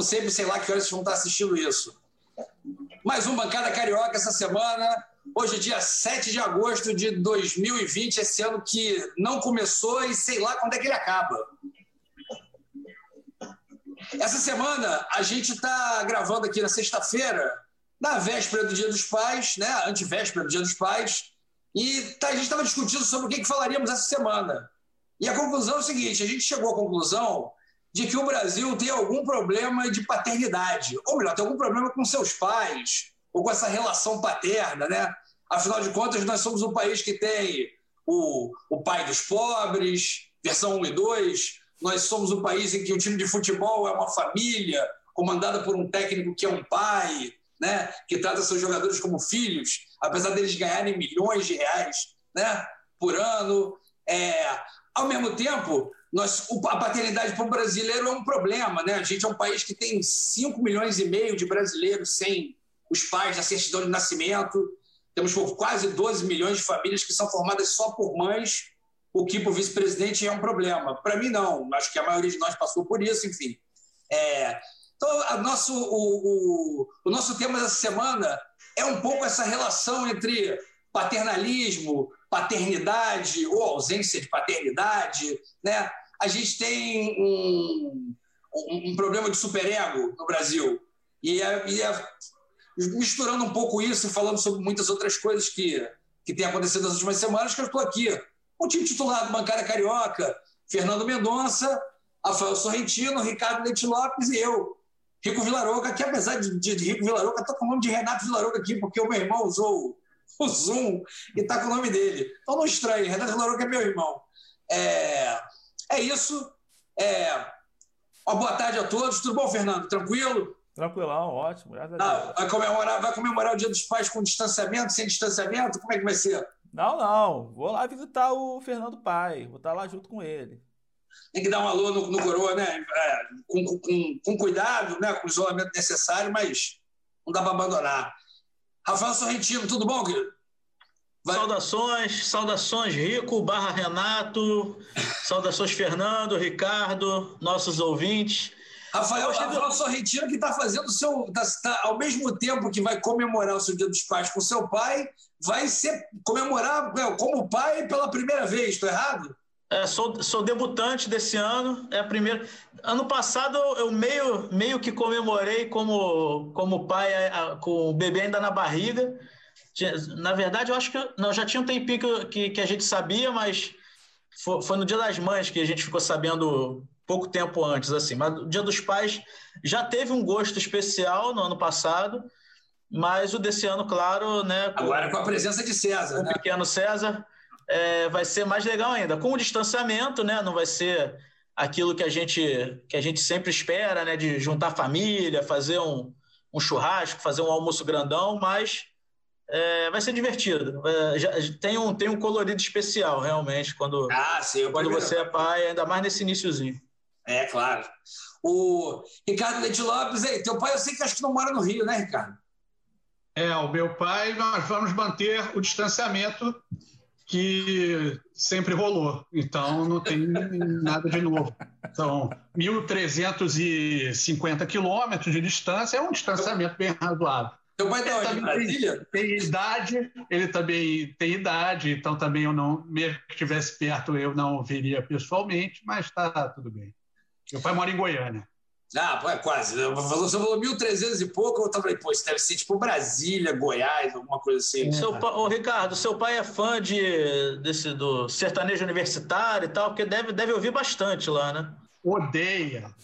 como sempre, sei lá que horas vocês vão estar assistindo isso. Mais um Bancada Carioca essa semana. Hoje é dia 7 de agosto de 2020, esse ano que não começou e sei lá quando é que ele acaba. Essa semana a gente está gravando aqui na sexta-feira, na véspera do Dia dos Pais, né? Antivéspera do Dia dos Pais, e tá, a gente estava discutindo sobre o que, que falaríamos essa semana. E a conclusão é o seguinte: a gente chegou à conclusão de que o Brasil tem algum problema de paternidade, ou melhor, tem algum problema com seus pais, ou com essa relação paterna, né? Afinal de contas, nós somos um país que tem o, o pai dos pobres, versão 1 e 2, nós somos um país em que o time de futebol é uma família, comandada por um técnico que é um pai, né? que trata seus jogadores como filhos, apesar deles ganharem milhões de reais né? por ano. É, ao mesmo tempo, nós, a paternidade para o brasileiro é um problema. Né? A gente é um país que tem 5 milhões e meio de brasileiros sem os pais da certidão de nascimento. Temos quase 12 milhões de famílias que são formadas só por mães, o que para o vice-presidente é um problema. Para mim, não. Acho que a maioria de nós passou por isso, enfim. É, então, nosso, o, o, o nosso tema dessa semana é um pouco essa relação entre paternalismo, paternidade ou ausência de paternidade, né? A gente tem um, um, um problema de superego no Brasil e, é, e é, misturando um pouco isso e falando sobre muitas outras coisas que, que têm acontecido nas últimas semanas, que eu estou aqui. O time titular do Bancária Carioca, Fernando Mendonça, Rafael Sorrentino, Ricardo Leite Lopes e eu, Rico Vilaroca, que apesar de, de, de Rico Vilaroca, estou com o nome de Renato Vilaroca aqui, porque o meu irmão usou o Zoom e está com o nome dele. Então não estranhe, Renato Vilaroca é meu irmão. É, é isso. É, uma boa tarde a todos. Tudo bom, Fernando? Tranquilo? Tranquilão, ótimo. Ah, vai, comemorar, vai comemorar o Dia dos Pais com distanciamento, sem distanciamento? Como é que vai ser? Não, não. Vou lá visitar o Fernando Pai. Vou estar lá junto com ele. Tem que dar um alô no, no coroa, né? É, com, com, com, cuidado, né? com o isolamento necessário, mas não dá para abandonar. Rafael Sorrentino, tudo bom, querido? Vai. Saudações, saudações Rico, barra Renato, saudações Fernando, Ricardo, nossos ouvintes. Rafael, Rafael Sorrentino que está fazendo o seu. Tá, tá, ao mesmo tempo que vai comemorar o seu Dia dos Pais com seu pai, vai ser comemorar como pai pela primeira vez, estou errado? É, sou, sou debutante desse ano, é a primeira. Ano passado eu meio, meio que comemorei como, como pai, com o bebê ainda na barriga. Na verdade, eu acho que não, já tinha um tempinho que, que a gente sabia, mas foi, foi no Dia das Mães que a gente ficou sabendo pouco tempo antes, assim. Mas o Dia dos Pais já teve um gosto especial no ano passado, mas o desse ano, claro, né? Com, Agora com a presença de César, o né? pequeno César, é, vai ser mais legal ainda. Com o distanciamento, né? Não vai ser aquilo que a gente que a gente sempre espera, né? De juntar família, fazer um, um churrasco, fazer um almoço grandão, mas é, vai ser divertido. É, já, tem, um, tem um colorido especial, realmente, quando, ah, sim, quando você é pai, ainda mais nesse iníciozinho. É, claro. O Ricardo Leite Lopes, aí, teu pai eu sei que acho que não mora no Rio, né, Ricardo? É, o meu pai, nós vamos manter o distanciamento que sempre rolou. Então, não tem nada de novo. São 1.350 quilômetros de distância, é um distanciamento bem razoável. Teu pai tá onde? Brasília? Tem, idade, ele também tem idade, então também eu não, mesmo que estivesse perto, eu não veria pessoalmente, mas está tudo bem. Meu pai mora em Goiânia. Ah, é quase. Você falou 1.300 e pouco, eu falei, pô, isso deve ser tipo Brasília, Goiás, alguma coisa assim. É. Seu, ô, Ricardo, seu pai é fã de, desse, do sertanejo universitário e tal, porque deve, deve ouvir bastante lá, né? Odeia.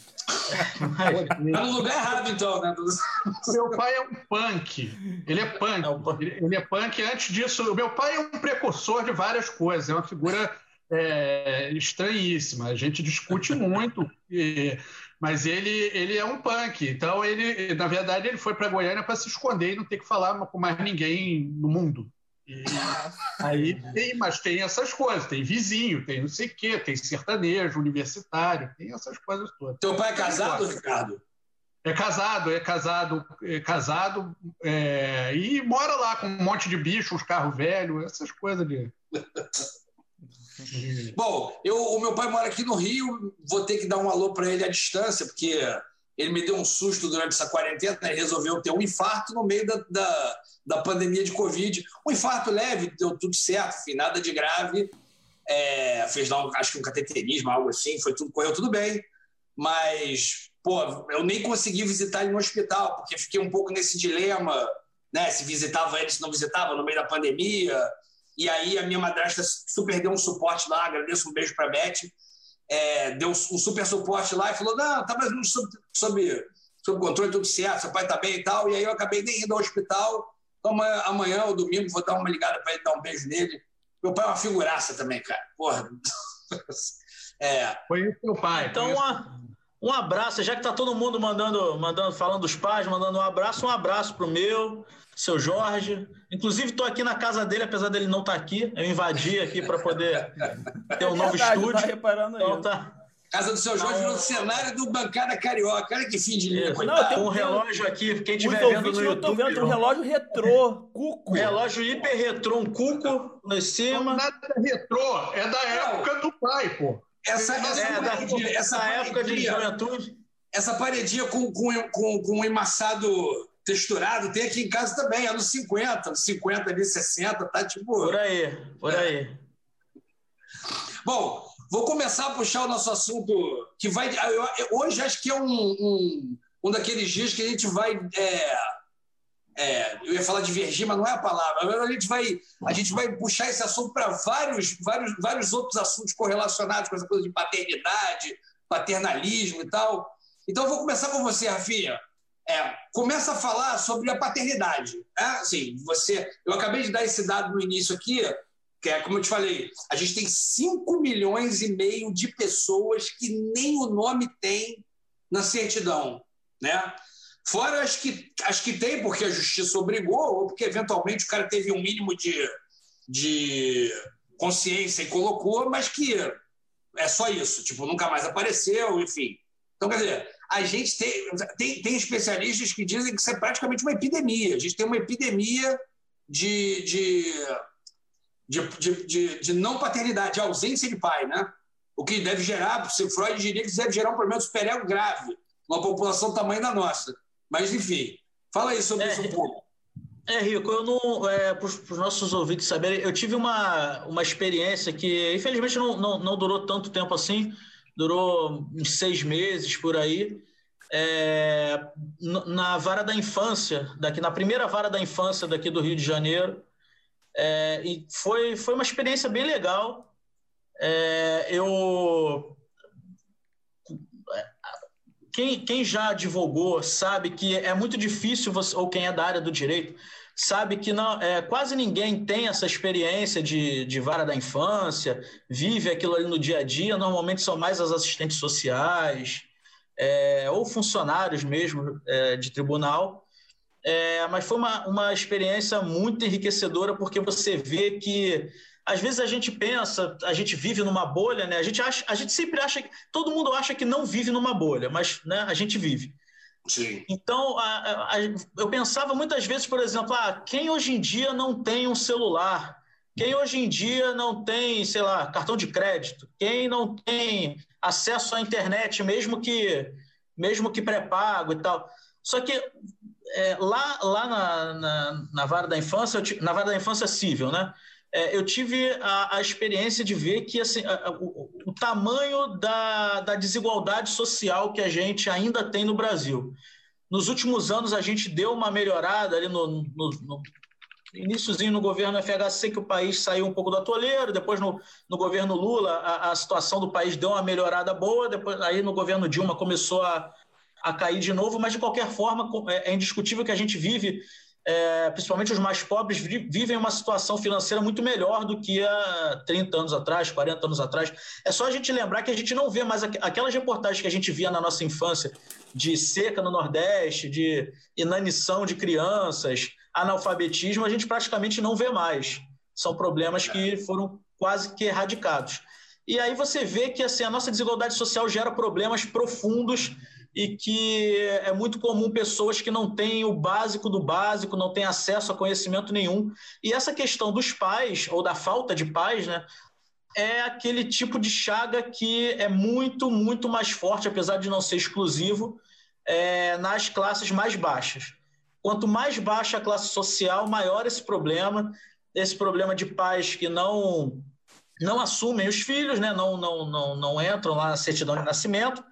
Tá no lugar errado, então, né? Meu pai é um punk. Ele é punk. É um... Ele é punk. Antes disso, meu pai é um precursor de várias coisas. É uma figura é, estranhíssima. A gente discute muito, e, mas ele, ele é um punk. Então, ele, na verdade, ele foi para Goiânia para se esconder e não ter que falar com mais ninguém no mundo. E, aí tem, mas tem essas coisas, tem vizinho, tem não sei o quê, tem sertanejo, universitário, tem essas coisas todas. Teu pai é casado, Ricardo? É casado, é casado, é casado é, e mora lá com um monte de bicho, uns carros velhos, essas coisas de. Bom, eu, o meu pai mora aqui no Rio, vou ter que dar um alô para ele à distância, porque ele me deu um susto durante essa quarentena, né? resolveu ter um infarto no meio da, da, da, pandemia de Covid. Um infarto leve, deu tudo certo, enfim, nada de grave. É, fez lá, um, acho que um cateterismo, algo assim, foi tudo, correu tudo bem. Mas, pô, eu nem consegui visitar ele no hospital, porque fiquei um pouco nesse dilema, né? Se visitava ele, se não visitava, no meio da pandemia. E aí a minha madrasta super deu um suporte lá, agradeço um beijo para a Beth é, deu um super suporte lá e falou: não, tá mais sob, sob, sob controle, tudo certo, seu pai está bem e tal. E aí eu acabei nem indo ao hospital. Então amanhã, amanhã ou domingo vou dar uma ligada para ele, dar um beijo nele. Meu pai é uma figuraça também, cara. Porra. É. Conheço meu pai. Então, uma, um abraço, já que tá todo mundo mandando, mandando, falando dos pais, mandando um abraço, um abraço pro meu, seu Jorge. Inclusive, estou aqui na casa dele, apesar dele não estar tá aqui. Eu invadi aqui para poder ter um é novo verdade, estúdio. Tá reparando então, tá... Casa do seu Jorge no cenário do Bancada Carioca. Olha que fim de linha. Não, tem um relógio aqui, quem estiver vendo no YouTube. Eu tô vendo um relógio retrô, cuco. relógio hiper retrô, um cuco lá em cima. Não, nada retrô, é da época do pai, pô. Essa, essa, é, da, essa época de juventude. Essa paredinha com, com, com, com um emassado texturado, tem aqui em casa também, anos 50, anos 50 ali, 60, tá tipo. Por aí, por é. aí. Bom, vou começar a puxar o nosso assunto que vai. Hoje acho que é um, um, um daqueles dias que a gente vai. É, é, eu ia falar de vergir, mas não é a palavra. A gente vai, a gente vai puxar esse assunto para vários, vários, vários outros assuntos correlacionados com essa coisa de paternidade, paternalismo e tal. Então, eu vou começar com você, Rafinha é, começa a falar sobre a paternidade. Né? Assim, você, eu acabei de dar esse dado no início aqui, que é como eu te falei, a gente tem 5 milhões e meio de pessoas que nem o nome tem na certidão. Né? Fora as que, as que tem porque a justiça obrigou, ou porque eventualmente o cara teve um mínimo de, de consciência e colocou, mas que é só isso, tipo, nunca mais apareceu, enfim. Então, quer dizer, a gente tem, tem, tem, especialistas que dizem que isso é praticamente uma epidemia. A gente tem uma epidemia de, de, de, de, de não paternidade, de ausência de pai, né? O que deve gerar, se Freud diria que deve gerar um problema de superego grave numa população tamanho da nossa. Mas, enfim, fala aí sobre é, isso um pouco. É, Rico, eu não. É, para os nossos ouvintes saberem, eu tive uma, uma experiência que, infelizmente, não, não, não durou tanto tempo assim durou uns seis meses por aí. É, na vara da infância, daqui na primeira vara da infância daqui do Rio de Janeiro, é, e foi, foi uma experiência bem legal. É, eu quem, quem já advogou sabe que é muito difícil você, ou quem é da área do direito sabe que não, é, quase ninguém tem essa experiência de, de vara da infância, vive aquilo ali no dia a dia. Normalmente são mais as assistentes sociais é, ou funcionários mesmo é, de tribunal. É, mas foi uma, uma experiência muito enriquecedora porque você vê que às vezes a gente pensa, a gente vive numa bolha, né? A gente, acha, a gente sempre acha que todo mundo acha que não vive numa bolha, mas né, a gente vive. Sim. Então, a, a, eu pensava muitas vezes, por exemplo, ah, quem hoje em dia não tem um celular? Quem hoje em dia não tem, sei lá, cartão de crédito? Quem não tem acesso à internet, mesmo que, mesmo que pré-pago e tal? Só que é, lá, lá na, na, na, vara da infância, na vara da infância civil, né? É, eu tive a, a, experiência de ver que assim, a, o, o, tamanho da, da desigualdade social que a gente ainda tem no Brasil. Nos últimos anos, a gente deu uma melhorada ali no, no, no iníciozinho no governo FHC, que o país saiu um pouco do atoleiro, depois no, no governo Lula, a, a, situação do país deu uma melhorada boa, depois aí no governo Dilma começou a, a cair de novo, mas de qualquer forma é, é indiscutível que a gente vive é, principalmente os mais pobres, vivem uma situação financeira muito melhor do que há 30 anos atrás, 40 anos atrás. É só a gente lembrar que a gente não vê mais aquelas reportagens que a gente via na nossa infância de seca no Nordeste, de inanição de crianças, analfabetismo, a gente praticamente não vê mais. São problemas que foram quase que erradicados. E aí você vê que assim, a nossa desigualdade social gera problemas profundos e que é muito comum pessoas que não têm o básico do básico, não têm acesso a conhecimento nenhum. E essa questão dos pais, ou da falta de pais, né, é aquele tipo de chaga que é muito, muito mais forte, apesar de não ser exclusivo, é, nas classes mais baixas. Quanto mais baixa a classe social, maior esse problema, esse problema de pais que não não assumem os filhos, né? não, não, não, não entram lá na certidão de nascimento,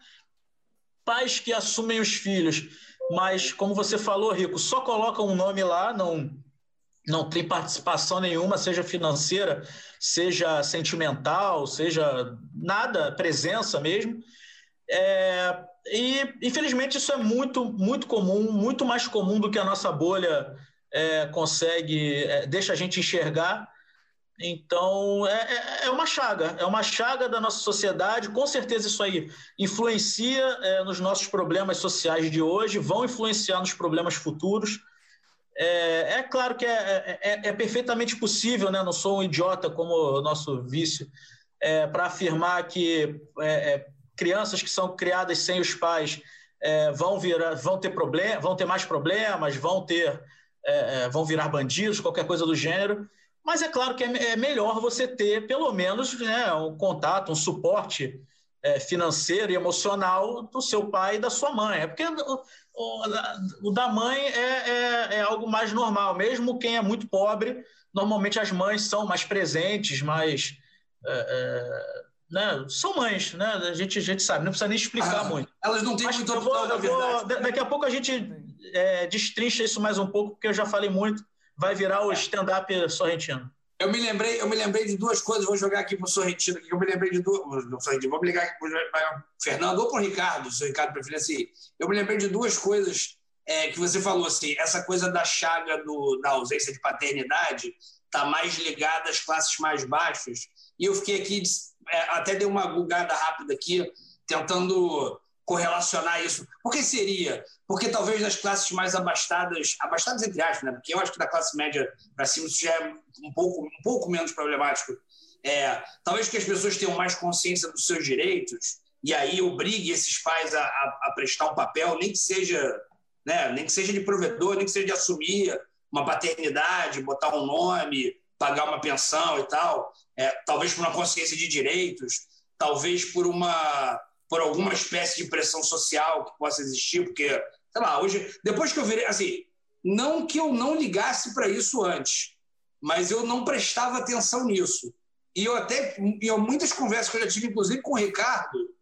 pais que assumem os filhos, mas, como você falou, Rico, só colocam um nome lá, não, não tem participação nenhuma, seja financeira, seja sentimental, seja nada, presença mesmo. É, e, infelizmente, isso é muito, muito comum, muito mais comum do que a nossa bolha é, consegue, é, deixa a gente enxergar. Então, é, é, é, uma chaga, é uma chaga da nossa sociedade. Com certeza, isso aí influencia é, nos nossos problemas sociais de hoje, vão influenciar nos problemas futuros. É, é claro que é, é, é, perfeitamente possível, né? não sou um idiota como o nosso é, para afirmar que crianças que são criadas sem os pais vão, virar, vão ter problema, vão ter mais problemas, vão ter, vão virar bandidos, qualquer coisa do gênero. Mas é claro que é, é melhor você ter, pelo menos, né, um contato, um suporte é, financeiro e emocional do seu pai e da sua mãe. É porque o, o, o da mãe é, é, é, algo mais normal. Mesmo quem é muito pobre, normalmente as mães são mais presentes, mais. É, é, né, são mães, né? A gente, a gente sabe, não precisa nem explicar ah, muito. Elas não têm opção, na verdade. Vou, daqui a pouco a gente é, destrincha isso mais um pouco, porque eu já falei muito vai virar o stand-up sorrentino. Eu me lembrei, eu me lembrei de duas coisas, vou jogar aqui para o Sorrentino, eu me lembrei de duas, não Sorrentino, vou ligar aqui para o Fernando ou para o Ricardo, se o Ricardo preferir assim. Eu me lembrei de duas coisas é, que você falou, assim, essa coisa da chaga do, da ausência de paternidade está mais ligada às classes mais baixas, e eu fiquei aqui, é, até dei uma gulgada rápida aqui, tentando correlacionar isso. Por que seria? Porque talvez nas classes mais abastadas, abastadas entre aspas, né? porque eu acho que da classe média para cima isso já é um pouco, um pouco menos problemático. É, talvez que as pessoas tenham mais consciência dos seus direitos e aí obrigue esses pais a, a, a prestar um papel, nem que seja, né, nem que seja de provedor, nem que seja de assumir uma paternidade, botar um nome, pagar uma pensão e tal. É, talvez por uma consciência de direitos, talvez por uma por alguma espécie de pressão social que possa existir, porque, sei lá, hoje, depois que eu virei, assim, não que eu não ligasse para isso antes, mas eu não prestava atenção nisso. E eu até, em muitas conversas que eu já tive, inclusive com o Ricardo,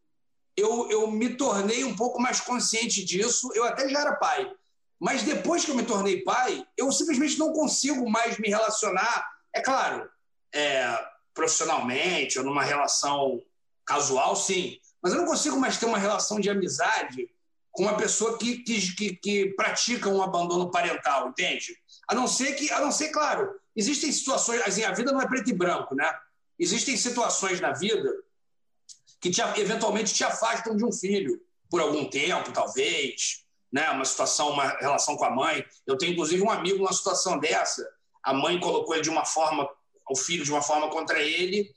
eu, eu me tornei um pouco mais consciente disso. Eu até já era pai. Mas depois que eu me tornei pai, eu simplesmente não consigo mais me relacionar, é claro, é, profissionalmente ou numa relação casual, sim, mas eu não consigo mais ter uma relação de amizade com uma pessoa que, que, que, que pratica um abandono parental, entende? A não ser que, a não ser, claro, existem situações, assim, a vida não é preto e branco, né? Existem situações na vida que te, eventualmente te afastam de um filho por algum tempo, talvez, né? Uma situação, uma relação com a mãe. Eu tenho inclusive um amigo numa situação dessa. A mãe colocou ele de uma forma, o filho de uma forma contra ele,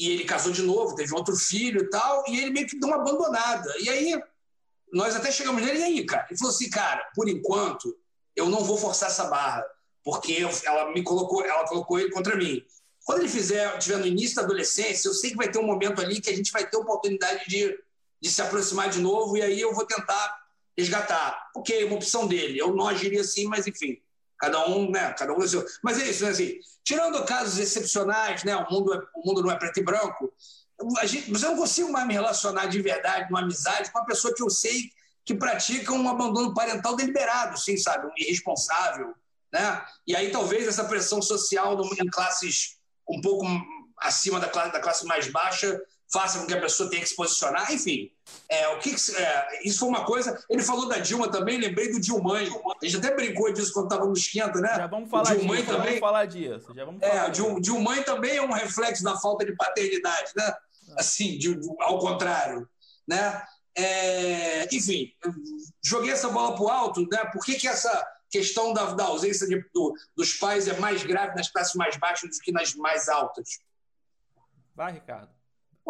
e ele casou de novo, teve outro filho e tal, e ele meio que deu uma abandonada. E aí, nós até chegamos nele, e aí, cara? Ele falou assim, cara, por enquanto, eu não vou forçar essa barra, porque ela me colocou, ela colocou ele contra mim. Quando ele fizer, tiver no início da adolescência, eu sei que vai ter um momento ali que a gente vai ter oportunidade de, de se aproximar de novo, e aí eu vou tentar resgatar. Ok, é uma opção dele. Eu não agiria assim, mas enfim. Cada um, né? Cada um seu. Mas é isso, né? Assim, tirando casos excepcionais, né? O mundo, é, o mundo não é preto e branco. A gente, mas eu não consigo mais me relacionar de verdade, numa amizade, com uma pessoa que eu sei que pratica um abandono parental deliberado, sim, sabe? Um irresponsável, né? E aí talvez essa pressão social em classes um pouco acima da classe, da classe mais baixa faça com que a pessoa tenha que se posicionar, enfim. É, o que, é, isso foi uma coisa. Ele falou da Dilma também, lembrei do Dilmãe. A gente até brincou disso quando estava no esquenta, né? Já vamos falar disso. Também, já vamos falar disso. Já vamos falar é, Dil, Dilmãe também é um reflexo da falta de paternidade, né? Assim, de, ao contrário, né? É, enfim, joguei essa bola para o alto, né? Por que, que essa questão da, da ausência de, do, dos pais é mais grave nas classes mais baixas do que nas mais altas? Vai, Ricardo.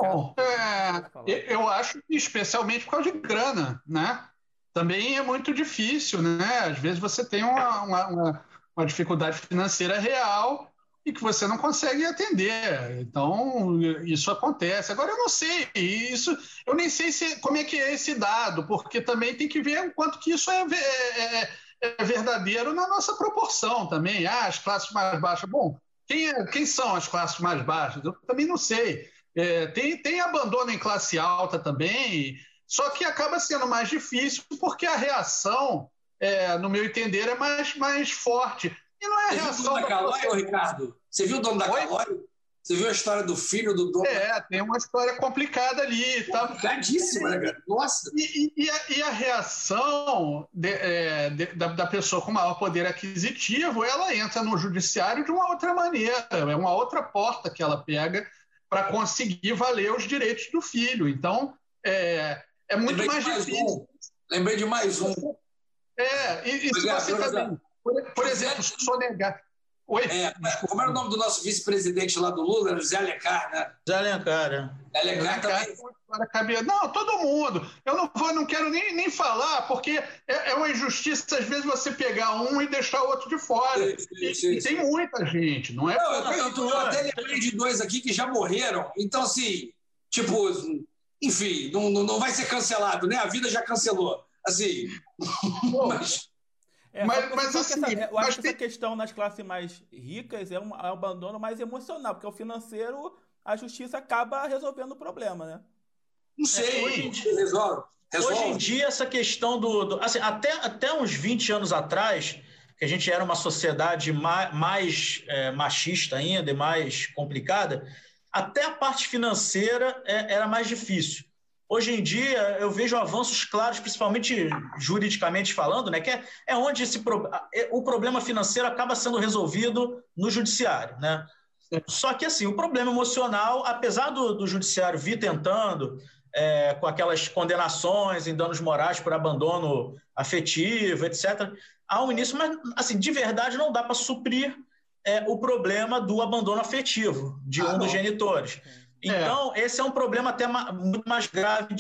Bom, é, eu acho que especialmente por causa de grana, né? Também é muito difícil, né? Às vezes você tem uma, uma, uma dificuldade financeira real, e que você não consegue atender. Então, isso acontece. Agora, eu não sei, isso, eu nem sei se, como é que é esse dado, porque também tem que ver o quanto que isso é, é, é, é verdadeiro na nossa proporção também. Ah, as classes mais baixas. Bom, quem, é, quem são as classes mais baixas? Eu também não sei. É, tem, tem abandono em classe alta também, só que acaba sendo mais difícil porque a reação, é, no meu entender, é mais, mais forte. E não é a reação. Viu da Calói, Ricardo? Você viu o dono da? Calói? Você viu a história do filho do dono? É, tem uma história complicada ali. Tá? Complicadíssima, né, cara? Nossa! E, e, a, e a, reação de, é, de, da, da, pessoa com maior poder aquisitivo, ela entra no judiciário de uma outra maneira, é uma outra porta que ela pega para conseguir valer os direitos do filho. Então, é, é muito Lembrei mais, mais difícil. Um. Lembrei de mais um. É, e, e se você também, por, por exemplo, sonegar Oi? É, como era o nome do nosso vice-presidente lá do Lula? José Alencar, né? José Alencar, né? Alencar também. Não, todo mundo. Eu não vou, não quero nem, nem falar, porque é, é uma injustiça, às vezes, você pegar um e deixar o outro de fora. Isso, isso, e, isso. e, tem muita gente, não é? Não, eu, eu, eu, até lembrei de dois aqui que já morreram. Então, assim, tipo, enfim, não, não, não vai ser cancelado, né? A vida já cancelou. Assim. mas. É, mas, mas assim, essa, eu acho que tem... essa questão nas classes mais ricas é um, é um abandono mais emocional, porque o financeiro, a justiça acaba resolvendo o problema, né? Não sei, é, hoje em dia, resolve, resolve. Hoje em dia, essa questão do. do assim, até, até uns 20 anos atrás, que a gente era uma sociedade mais, mais é, machista ainda e mais complicada, até a parte financeira é, era mais difícil. Hoje em dia, eu vejo avanços claros, principalmente juridicamente falando, né, que é, é onde esse pro, é, o problema financeiro acaba sendo resolvido no judiciário. Né? Só que, assim, o problema emocional, apesar do, do judiciário vir tentando, é, com aquelas condenações em danos morais por abandono afetivo, etc., há um início, mas, assim, de verdade, não dá para suprir é, o problema do abandono afetivo de ah, um não. dos genitores. É. Então, é. esse é um problema até muito mais grave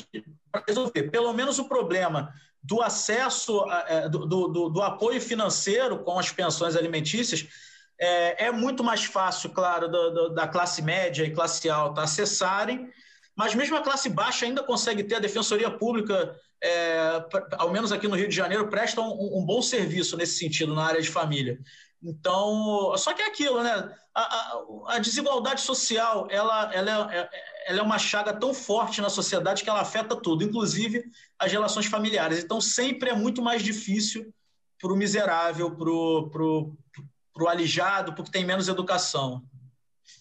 para resolver. Pelo menos o problema do acesso, é, do, do, do, apoio financeiro com as pensões alimentícias é, é muito mais fácil, claro, do, da classe média e classe alta acessarem, mas mesmo a classe baixa ainda consegue ter a defensoria pública, é, ao menos aqui no Rio de Janeiro, presta um, um bom serviço nesse sentido, na área de família. Então, só que é aquilo, né? A, a, a desigualdade social, ela, ela, é, ela é uma chaga tão forte na sociedade que ela afeta tudo, inclusive as relações familiares. Então, sempre é muito mais difícil para o miserável, para o alijado, porque tem menos educação.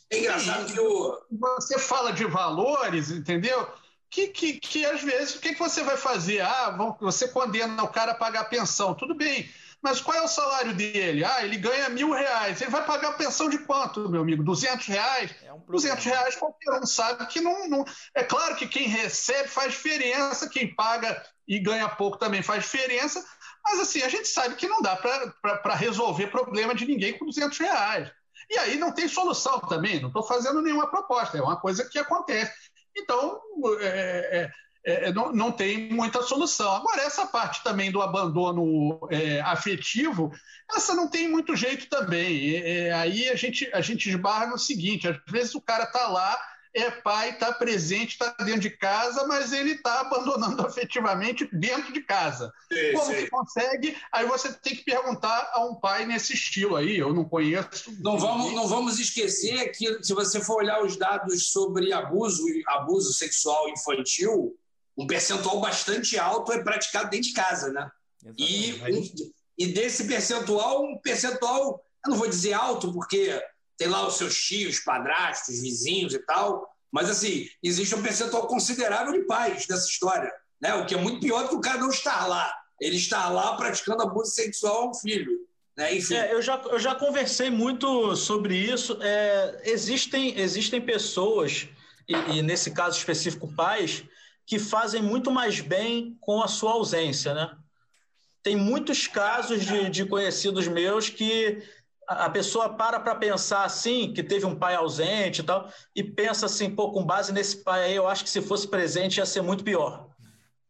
É engraçado que o... Você fala de valores, entendeu? Que, que, que às vezes, o que, que você vai fazer? Ah, você condena o cara a pagar pensão. Tudo bem, mas qual é o salário dele? Ah, ele ganha mil reais. Ele vai pagar pensão de quanto, meu amigo? Duzentos reais? É um 200 reais qualquer um sabe que não, não. É claro que quem recebe faz diferença, quem paga e ganha pouco também faz diferença, mas assim, a gente sabe que não dá para resolver problema de ninguém com 200 reais. E aí não tem solução também, não estou fazendo nenhuma proposta, é uma coisa que acontece. Então, é, é, é, é, não, não tem muita solução. Agora, essa parte também do abandono é, afetivo, essa não tem muito jeito também. É, aí a gente, a gente esbarra no seguinte: às vezes o cara está lá, é pai, está presente, está dentro de casa, mas ele está abandonando afetivamente dentro de casa. Sim, Como sim. que consegue? Aí você tem que perguntar a um pai nesse estilo aí. Eu não conheço. Não vamos, não vamos esquecer que, se você for olhar os dados sobre abuso, abuso sexual infantil, um percentual bastante alto é praticado dentro de casa, né? E, um, e desse percentual, um percentual, eu não vou dizer alto, porque tem lá os seus tios, padrastos, vizinhos e tal, mas assim, existe um percentual considerável de pais dessa história, né? O que é muito pior do que o cara não estar lá. Ele está lá praticando abuso sexual ao filho. Né? Enfim. É, eu, já, eu já conversei muito sobre isso. É, existem, existem pessoas, e, e nesse caso específico pais, que fazem muito mais bem com a sua ausência, né? Tem muitos casos de, de conhecidos meus que a pessoa para para pensar assim, que teve um pai ausente e tal, e pensa assim, pô, com base nesse pai aí, eu acho que se fosse presente ia ser muito pior.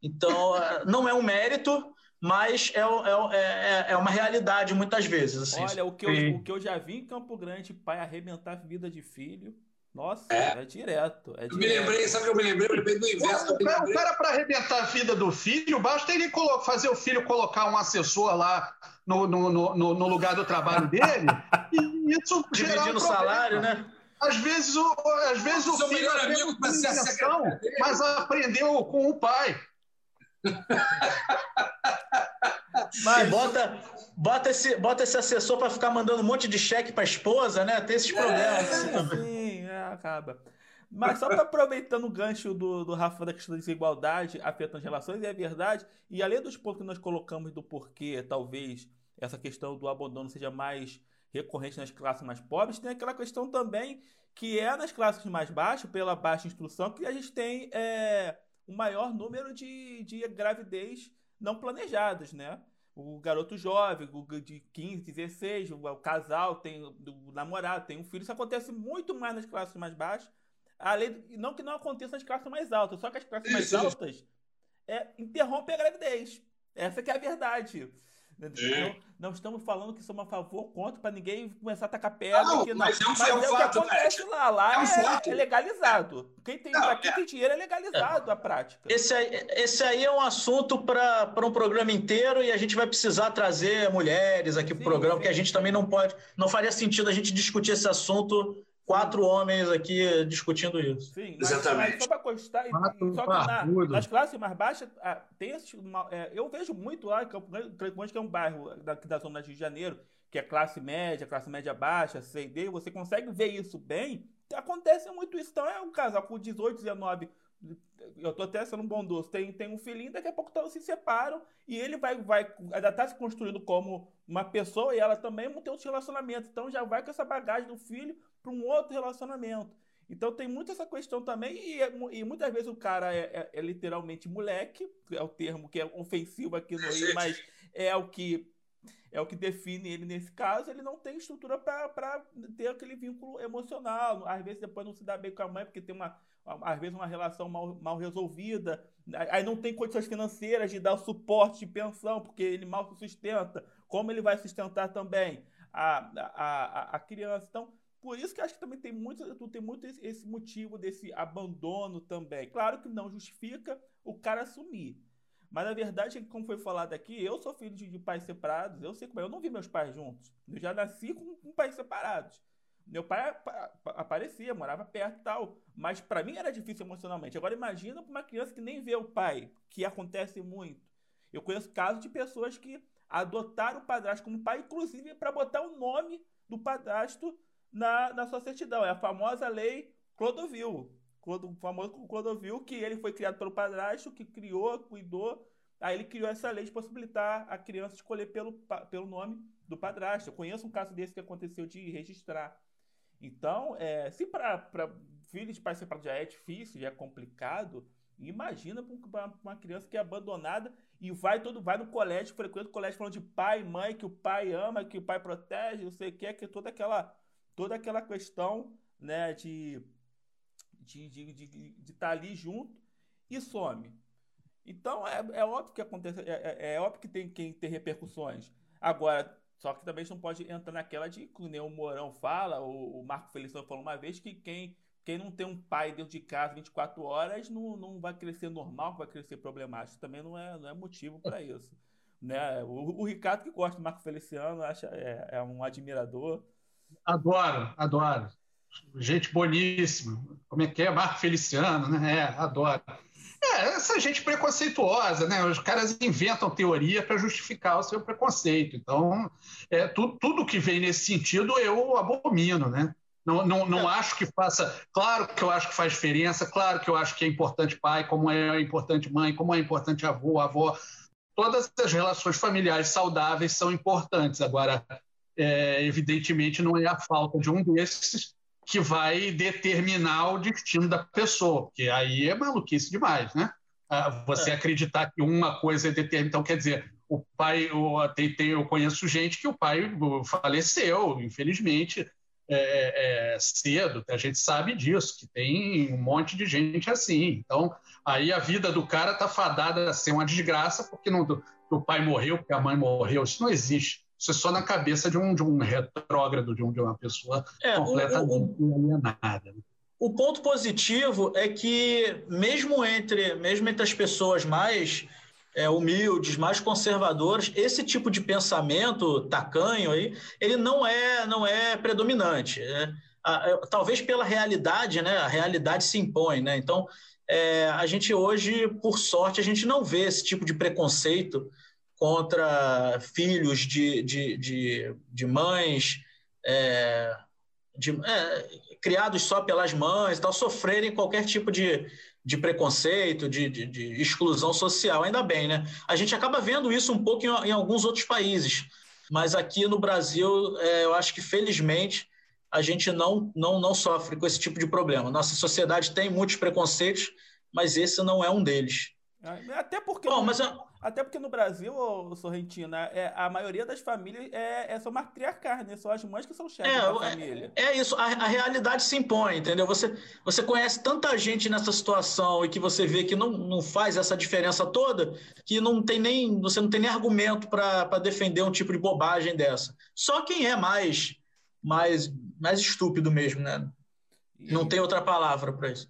Então, não é um mérito, mas é, é, é, é uma realidade muitas vezes. Assim. Olha, o que, eu, o que eu já vi em Campo Grande, pai arrebentar a vida de filho. Nossa, é, é direto. É eu me lembrei, sabe o que eu me lembrei? Eu lembrei do inverso. O, cara, cara para arrebentar a vida do filho, basta ele fazer o filho colocar um assessor lá no, no, no, no lugar do trabalho dele. e isso Dividindo o salário, né? Às vezes o, às vezes o filho amigo, mas aprendeu com o pai. Mas... bota, bota, esse, bota esse assessor para ficar mandando um monte de cheque para a esposa, né? Tem esses problemas. É, sim, é, acaba. Mas só para aproveitando o gancho do, do Rafa da questão da desigualdade afetando as relações, é verdade. E além dos pontos que nós colocamos do porquê, talvez, essa questão do abandono seja mais recorrente nas classes mais pobres, tem aquela questão também que é nas classes mais baixas, pela baixa instrução, que a gente tem é, o maior número de, de gravidez não planejadas, né? O garoto jovem, de 15, 16, o, casal tem o namorado, tem um filho. Isso acontece muito mais nas classes mais baixas. Além, não que não aconteça nas classes mais altas, só que as classes mais altas é, interrompem a gravidez. Essa que é a verdade. Não, não, estamos falando que somos a favor ou contra para ninguém começar a tacar pedra. Não, que não. Mas é, um, mas é, um é o fato, que acontece né? lá. Lá é, um é, legalizado. Quem tem, não, quem é. tem dinheiro é legalizado a prática. Esse aí, esse aí é um assunto para um programa inteiro e a gente vai precisar trazer mulheres aqui para o programa, sim. porque a gente também não pode. Não faria sentido a gente discutir esse assunto quatro homens aqui discutindo isso. Sim, mas, Exatamente. Mas só para constar, só que na, nas classes mais baixas, ah, tem esse, é, eu vejo muito lá, Campo Grande, que é um bairro da, da zona de Rio de Janeiro, que é classe média, classe média baixa, C e D, você consegue ver isso bem, acontece muito isso. Então é um casal com 18, 19 eu tô até sendo bondoso, tem, tem um filhinho, daqui a pouco todos se separam e ele vai, vai ainda tá se construindo como uma pessoa e ela também tem outros relacionamentos. Então já vai com essa bagagem do filho para um outro relacionamento. Então tem muito essa questão também, e, e muitas vezes o cara é, é, é, literalmente moleque, é o termo que é ofensivo aqui no Rio, mas é o que é o que define ele nesse caso, ele não tem estrutura para ter aquele vínculo emocional. Às vezes depois não se dá bem com a mãe, porque tem uma, às vezes, uma relação mal, mal resolvida. Aí não tem condições financeiras de dar o suporte de pensão, porque ele mal se sustenta. Como ele vai sustentar também a, a, a, a criança? Então, por isso que acho que também tem muito, tem muito esse, motivo desse abandono também. Claro que não justifica o cara assumir. Mas a verdade é que, como foi falado aqui, eu sou filho de, de pais separados, eu sei como é. Eu não vi meus pais juntos. Eu já nasci com, com pais separados. Meu pai aparecia, morava perto e tal, mas para mim era difícil emocionalmente. Agora imagina para uma criança que nem vê o pai, que acontece muito. Eu conheço casos de pessoas que adotaram o padrasto como pai, inclusive para botar o nome do padrasto na, na sua certidão. É a famosa lei Clodovil. O famoso Clodovil, que ele foi criado pelo padrasto, que criou, cuidou. Aí ele criou essa lei de possibilitar a criança escolher pelo, pelo nome do padrasto. Eu conheço um caso desse que aconteceu de registrar. Então, é, se para filho de pai separado já é difícil, já é complicado, imagina para uma criança que é abandonada e vai todo vai no colégio, frequenta o colégio falando de pai, mãe, que o pai ama, que o pai protege, não sei o que, é que toda aquela toda aquela questão, né, de de de, de, de tá ali junto e some. Então é, é óbvio que acontece, é, é, é óbvio que tem que ter repercussões. Agora, só que também não pode entrar naquela de que o Mourão fala, o, o Marco Feliciano falou uma vez que quem, quem não tem um pai dentro de casa 24 horas não, não vai crescer normal, vai crescer problemático. Também não é, não é motivo para isso. Né? O, o, Ricardo que gosta do Marco Feliciano, acha, é, é um admirador. Adoro, adoro. Gente boníssima. Como é que é? Marco Feliciano, né? É, adoro. É, essa gente preconceituosa, né? Os caras inventam teoria para justificar o seu preconceito. Então, é, tu, tudo que vem nesse sentido eu abomino, né? Não, não, não é. acho que faça. Claro que eu acho que faz diferença, claro que eu acho que é importante pai, como é importante mãe, como é importante avô, avó. Todas as relações familiares saudáveis são importantes. Agora, é, evidentemente, não é a falta de um desses que vai determinar o destino da pessoa, porque aí é maluquice demais, né? Ah, você é. acreditar que uma coisa é determinada. Então, quer dizer, o pai, eu, tem, tem, eu conheço gente que o pai faleceu, infelizmente, é, é, cedo, a gente sabe disso, que tem um monte de gente assim. Então, aí a vida do cara tá fadada a ser uma desgraça, porque não, o pai morreu porque a mãe morreu. Isso não existe. Isso é só na cabeça de um, de um retrógrado, de, um, de uma pessoa é, completamente alienada. O ponto positivo é que, mesmo entre, mesmo entre as pessoas mais é, humildes, mais conservadoras, esse tipo de pensamento tacanho aí, ele não é, não é predominante. Né? talvez pela realidade, né? A realidade se impõe, né? Então, é, a gente hoje, por sorte, a gente não vê esse tipo de preconceito contra filhos de, de, de, de mães é, de, é, criados só pelas mães, tal, sofrerem qualquer tipo de, de preconceito, de, de, de, exclusão social. Ainda bem, né? A gente acaba vendo isso um pouco em, em alguns outros países, mas aqui no Brasil, é, eu acho que felizmente a gente não, não, não sofre com esse tipo de problema. Nossa sociedade tem muitos preconceitos, mas esse não é um deles. É, até porque, Bom, mas até porque no Brasil, Sorrentina, é, a maioria das famílias é, é só matriarcar, né? São as mães que são chefes é, da é, família. É, isso, a, a, realidade se impõe, entendeu? Você, você conhece tanta gente nessa situação e que você vê que não, não faz essa diferença toda, que não tem nem, você não tem nem argumento para defender um tipo de bobagem dessa. Só quem é mais, mais, mais estúpido mesmo, né? E... Não tem outra palavra para isso.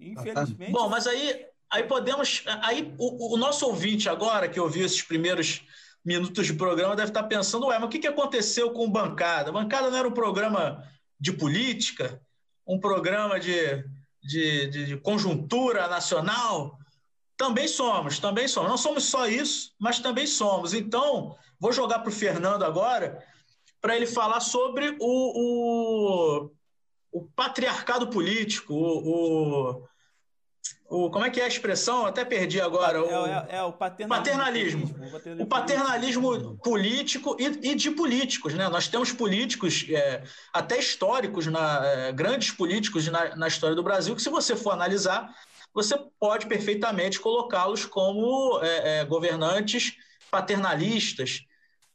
Infelizmente. Bom, mas aí Aí podemos. Aí o, o, nosso ouvinte agora, que ouviu esses primeiros minutos de programa, deve estar pensando: ué, mas o que, que aconteceu com Bancada? Bancada não era um programa de política? Um programa de, de, de, de conjuntura nacional? Também somos, também somos. Não somos só isso, mas também somos. Então, vou jogar para o Fernando agora para ele falar sobre o, o, o patriarcado político, o, o o, como é que é a expressão? até perdi agora. O, é, é, é o paternalismo. paternalismo. O paternalismo político e, e, de políticos. Né? Nós temos políticos, é, até históricos, na, é, grandes políticos na, na história do Brasil, que se você for analisar, você pode perfeitamente colocá-los como é, é, governantes paternalistas.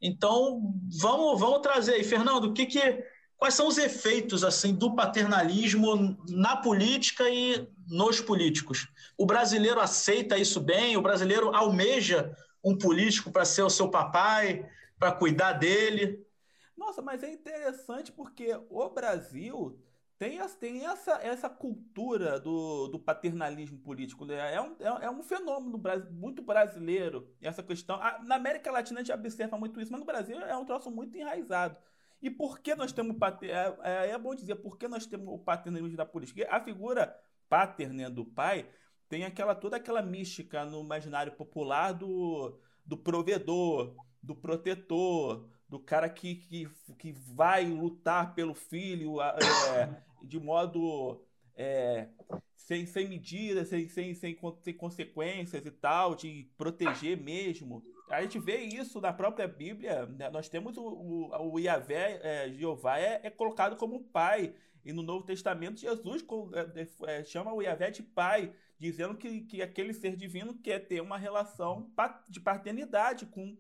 Então, vamos, vamos trazer aí, Fernando, o que, que Quais são os efeitos assim do paternalismo na política e nos políticos? O brasileiro aceita isso bem? O brasileiro almeja um político para ser o seu papai, para cuidar dele? Nossa, mas é interessante porque o Brasil tem, tem essa, essa cultura do, do paternalismo político. Né? É, um, é, é um fenômeno muito brasileiro essa questão. Na América Latina a gente observa muito isso, mas no Brasil é um troço muito enraizado. E por que nós temos é, é, é bom dizer por que nós temos o paternalismo da política? A figura paterna do pai tem aquela toda aquela mística no imaginário popular do, do provedor, do protetor, do cara que, que, que vai lutar pelo filho é, de modo é, sem, sem medidas, sem, sem, sem, sem consequências e tal, de proteger mesmo. A gente vê isso na própria Bíblia. Né? Nós temos o, o, o Yahvé, é, Jeová, é, é, colocado como pai. E no Novo Testamento, Jesus é, é, chama o Yahvé de pai, dizendo que, que aquele ser divino quer ter uma relação de paternidade com,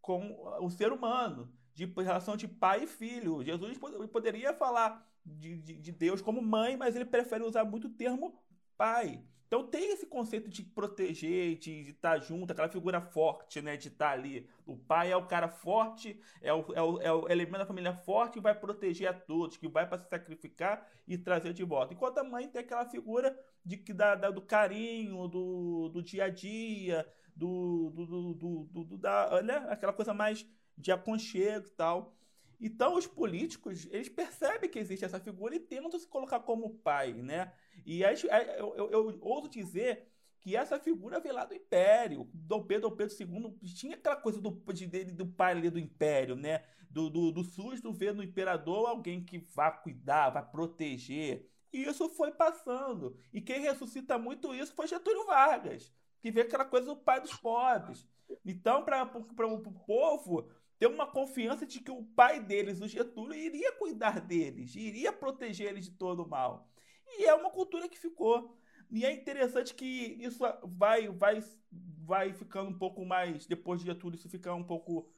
com o ser humano, de relação de pai e filho. Jesus poderia falar de, de, de Deus como mãe, mas ele prefere usar muito o termo pai. Então tem esse conceito de proteger, de estar tá junto, aquela figura forte, né? De estar tá ali. O pai é o cara forte, é o, é o, é o elemento da família forte que vai proteger a todos, que vai para se sacrificar e trazer de volta. Enquanto a mãe tem aquela figura de que dá do carinho, do, do dia a dia, do, do, do, do, do da, né? aquela coisa mais de aconchego e tal. Então os políticos, eles percebem que existe essa figura e tentam se colocar como pai, né? E aí, eu, eu, eu ouso dizer que essa figura veio lá do Império. Dom Pedro, Dom Pedro II tinha aquela coisa do, de, do pai ali do Império, né? Do, do, do susto ver no imperador alguém que vá cuidar, vai proteger. E isso foi passando. E quem ressuscita muito isso foi Getúlio Vargas, que vê aquela coisa do pai dos pobres. Então, para o povo ter uma confiança de que o pai deles, o Getúlio, iria cuidar deles, iria proteger eles de todo o mal. E é uma cultura que ficou. E é interessante que isso vai, vai, vai ficando um pouco mais, depois de Getúlio, isso fica um pouco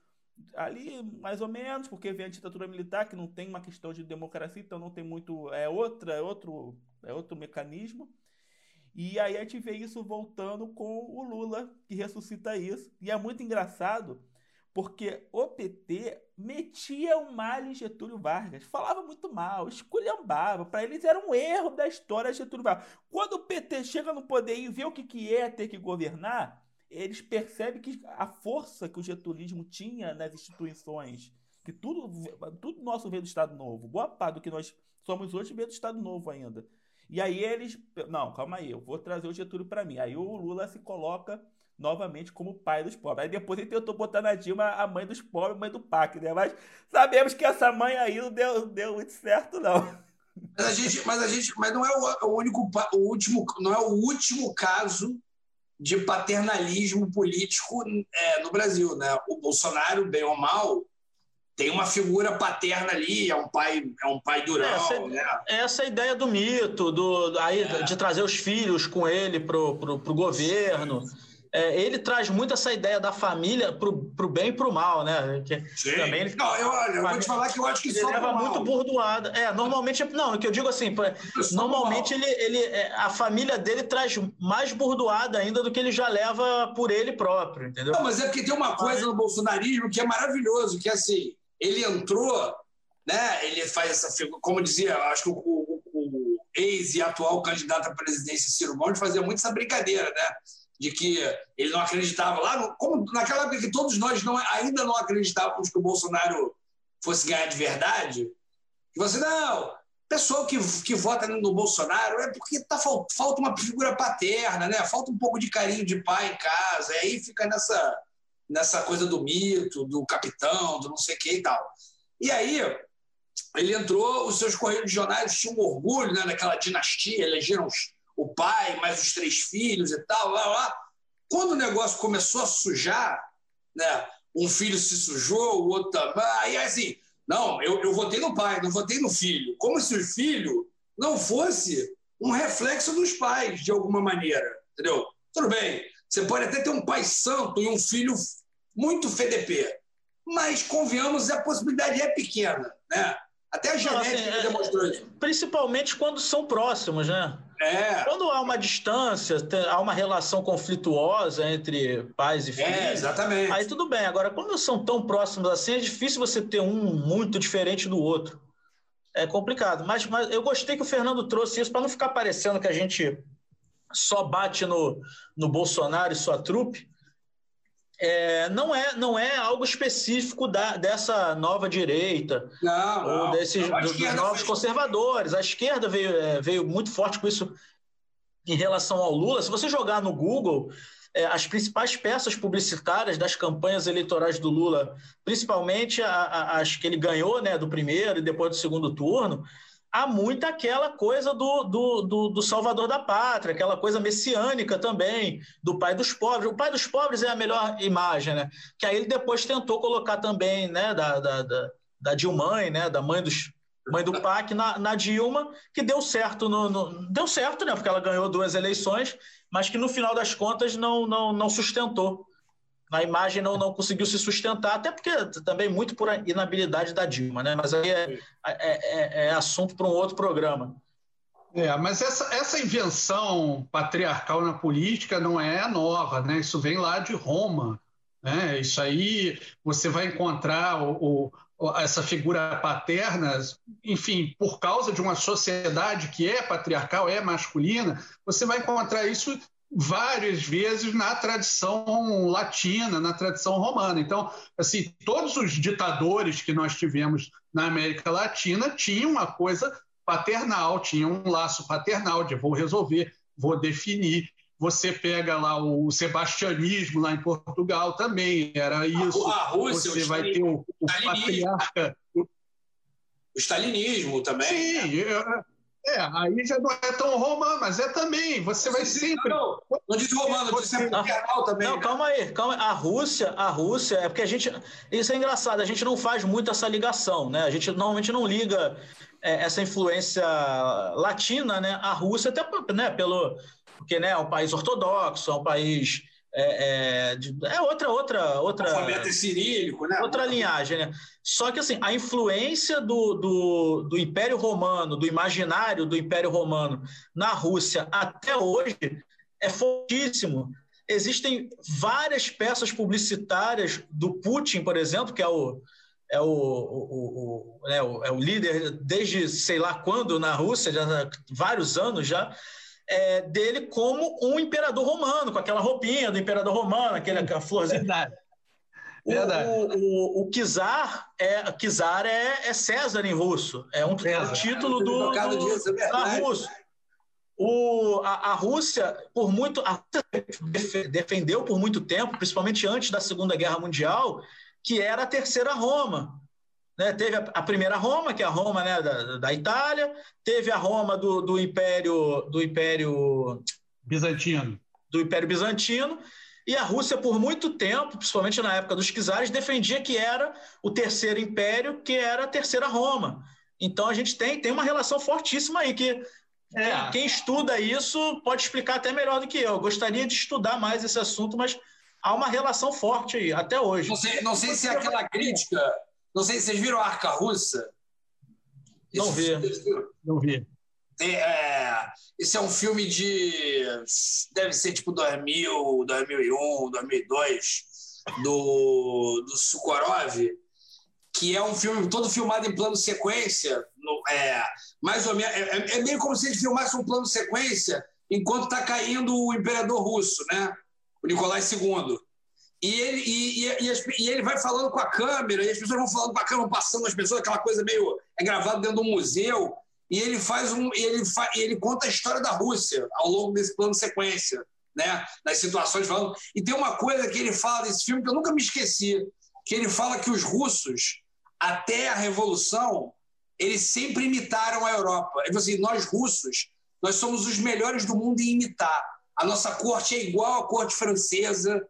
ali, mais ou menos, porque vem a ditadura militar, que não tem uma questão de democracia, então não tem muito. É outra, é outro, é outro mecanismo. E aí a gente vê isso voltando com o Lula, que ressuscita isso. E é muito engraçado, porque o PT metia o mal em Getúlio Vargas, falava muito mal, esculhambava. Para eles era um erro da história Getúlio Vargas. Quando o PT chega no poder e vê o que, que é ter que governar, eles percebem que a força que o getulismo tinha nas instituições, que tudo, tudo nosso veio do Estado Novo, boa parte do que nós somos hoje veio do Estado Novo ainda. E aí eles, não, calma aí, eu vou trazer o Getúlio para mim. Aí o Lula se coloca novamente como pai dos pobres. Aí depois ele tentou botar na Dilma a mãe dos pobres, a mãe do PAC, né? Mas sabemos que essa mãe aí não deu, deu muito certo, não. Mas a gente, mas a gente, mas não é o, único, o último, não é o último caso de paternalismo político é, no Brasil, né? O Bolsonaro, bem ou mal, tem uma figura paterna ali, é um pai, é um pai durão. Essa, né? essa é a ideia do mito, do, aí, é. de trazer os filhos com ele pro, pro, pro governo. É, ele traz muito essa ideia da família pro, pro bem e pro mal, né? Que Sim. Também ele, não, eu, eu vou te falar que eu acho que ele leva muito burdoada. É, normalmente, não, o que eu digo assim, normalmente ele, ele, é, a família dele traz mais burdoada ainda do que ele já leva por ele próprio, entendeu? Não, mas é porque tem uma coisa no bolsonarismo que é maravilhoso, que é assim, ele entrou, né? Ele faz essa figura, como dizia, acho que o, o, o ex e atual candidato à presidência Ciro Gomes fazia muito essa brincadeira, né? De que ele não acreditava lá, como naquela época que todos nós não, ainda não acreditávamos que o Bolsonaro fosse ganhar de verdade, que você não, pessoal que, que vota no Bolsonaro é porque tá, falta uma figura paterna, né? Falta um pouco de carinho de pai em casa, aí fica nessa nessa coisa do mito, do capitão, do não sei o que e tal. E aí ele entrou, os seus correios jornais tinham orgulho né, naquela dinastia, elegeram o pai, mais os três filhos e tal, lá, lá. Quando o negócio começou a sujar, né, um filho se sujou, o outro também, aí assim, não, eu, eu votei no pai, não votei no filho. Como se o filho não fosse um reflexo dos pais, de alguma maneira, entendeu? Tudo bem, você pode até ter um pai santo e um filho muito FDP. Mas, convenhamos, a possibilidade é pequena. Né? Até a genética Não, assim, demonstrou isso. Principalmente quando são próximos, né? É. Quando há uma distância, há uma relação conflituosa entre pais e é, filhos. É, exatamente. Aí tudo bem. Agora, quando são tão próximos assim, é difícil você ter um muito diferente do outro. É complicado. Mas, mas eu gostei que o Fernando trouxe isso para não ficar parecendo que a gente só bate no, no Bolsonaro e sua trupe é, não, é, não é algo específico da, dessa nova direita não, ou desses dos, dos novos conservadores. A esquerda veio, é, veio muito forte com isso em relação ao Lula. Se você jogar no Google é, as principais peças publicitárias das campanhas eleitorais do Lula, principalmente a, a, as que ele ganhou né, do primeiro e depois do segundo turno, há muito aquela coisa do, do, do, do, Salvador da Pátria, aquela coisa messiânica também, do pai dos pobres. O pai dos pobres é a melhor imagem, né? Que aí ele depois tentou colocar também, né, da, da, da, da Dilma, né, da mãe dos mãe do PAC na, na Dilma, que deu certo no, no, deu certo, né? Porque ela ganhou duas eleições, mas que no final das contas não, não, não sustentou na imagem não, não conseguiu se sustentar, até porque também muito por inabilidade da Dilma, né? Mas aí é, é, é, é assunto para um outro programa. É, mas essa, essa invenção patriarcal na política não é nova, né? Isso vem lá de Roma. Né? Isso aí você vai encontrar o, o, essa figura paterna, enfim, por causa de uma sociedade que é patriarcal, é masculina, você vai encontrar isso várias vezes na tradição latina, na tradição romana. Então, assim, todos os ditadores que nós tivemos na América Latina tinham uma coisa paternal, tinham um laço paternal de vou resolver, vou definir. Você pega lá o sebastianismo lá em Portugal também, era isso. A, Rússia, Você vai ter o, o patriarca. O stalinismo também. Sim, né? É, aí já não é tão romano, mas é também. Você vai sempre. Não, não disse romano, disse imperial também. Não, né? calma aí, calma aí. A Rússia, a Rússia, é porque a gente. Isso é engraçado, a gente não faz muito essa ligação, né? A gente normalmente não liga é, essa influência latina, né? A Rússia, até né, pelo. Porque né, é um país ortodoxo, é um país é, é, é, outra, outra, outra. Alfabeto é cirílico, né? Outra linhagem, né? Só que assim, a influência do, do, do Império Romano, do imaginário do Império Romano na Rússia até hoje é fortíssimo. Existem várias peças publicitárias do Putin, por exemplo, que é o, é o, o, o, é o, é o líder desde sei lá quando na Rússia, já há vários anos já é, dele como um imperador romano, com aquela roupinha do imperador romano, aquele, aquela florzinha. Verdade. Verdade. O, o, o, Kizar, é, Kizar é, é César em russo. É um, é um título do, do disso, é russo. O, a, a, Rússia, por muito, a Rússia defendeu por muito tempo, principalmente antes da Segunda Guerra Mundial, que era a Terceira Roma. Né? Teve a, a, primeira Roma, que é a Roma né, da, da Itália, teve a Roma do, do Império do Império Bizantino. Do Império Bizantino. E a Rússia, por muito tempo, principalmente na época dos czares, defendia que era o terceiro império, que era a terceira Roma. Então a gente tem, tem uma relação fortíssima aí, que é. quem estuda isso pode explicar até melhor do que eu. eu. Gostaria de estudar mais esse assunto, mas há uma relação forte aí, até hoje. Não sei, não sei se é aquela crítica não sei se vocês viram a Arca Russa. Não vi. Não vi. É, esse é um filme de. Deve ser tipo 2000, 2001, 2002, do, do Sukorov, que é um filme todo filmado em plano sequência. No, é, mais ou menos, é, é meio como se ele filmasse um plano sequência enquanto está caindo o imperador russo, né? o Nicolai II. E ele, e, e, e, as, e, ele vai falando com a câmera, e as pessoas vão falando com a câmera, passando as pessoas, aquela coisa meio. É gravado dentro de um museu. E ele faz um. Ele, fa, ele conta a história da Rússia ao longo desse plano de sequência, né? Das situações falando. E tem uma coisa que ele fala desse filme que eu nunca me esqueci: que ele fala que os russos, até a Revolução, eles sempre imitaram a Europa. Ele falou assim: nós russos, nós somos os melhores do mundo em imitar. A nossa corte é igual à corte francesa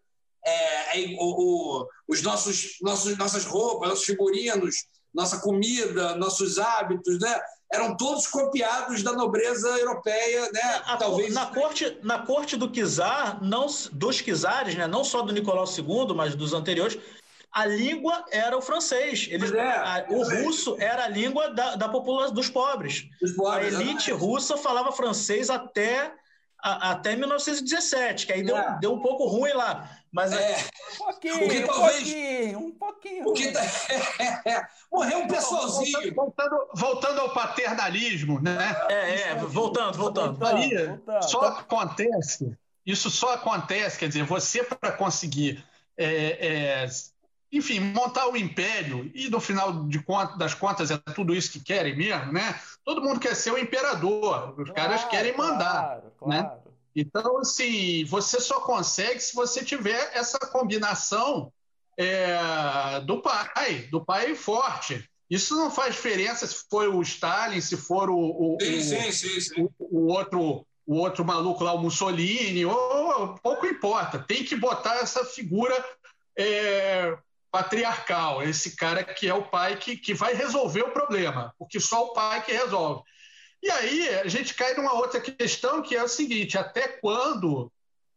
é, é, o, o, os nossos, nossos, nossas roupas, nossos figurinos, nossa comida, nossos hábitos, né? Eram todos copiados da nobreza europeia, né? A, Talvez na corte, na corte do czar, não dos czares, né? Não só do Nicolau II, mas dos anteriores, a língua era o francês. Eles, é, a, o é. russo era a língua da, da população dos pobres. pobres a elite russa falava francês até a, até 1917, que aí deu, é. deu um pouco ruim lá. Mas é. Um pouquinho, o que talvez, um pouquinho, um pouquinho. O que, é, morreu um pessoalzinho. Voltando, voltando, ao paternalismo, né? É, é, voltando, voltando. voltando, Aí, voltando. Só acontece, isso só acontece, quer dizer, você para conseguir, é, é, enfim, montar o um império, e no final de conta, das contas é tudo isso que querem mesmo, né? Todo mundo quer ser o imperador, os claro, caras querem mandar, claro, né? claro. né? Então, assim, você só consegue se você tiver essa combinação é, do pai, do pai forte. Isso não faz diferença se for o Stalin, se for o, o, sim, o, sim, sim, o, o outro o outro maluco lá, o Mussolini, ou, pouco importa. Tem que botar essa figura é, patriarcal, esse cara que é o pai que, que vai resolver o problema, porque só o pai que resolve. E aí a gente cai numa outra questão que é o seguinte: até quando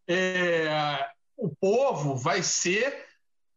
é, o povo vai ser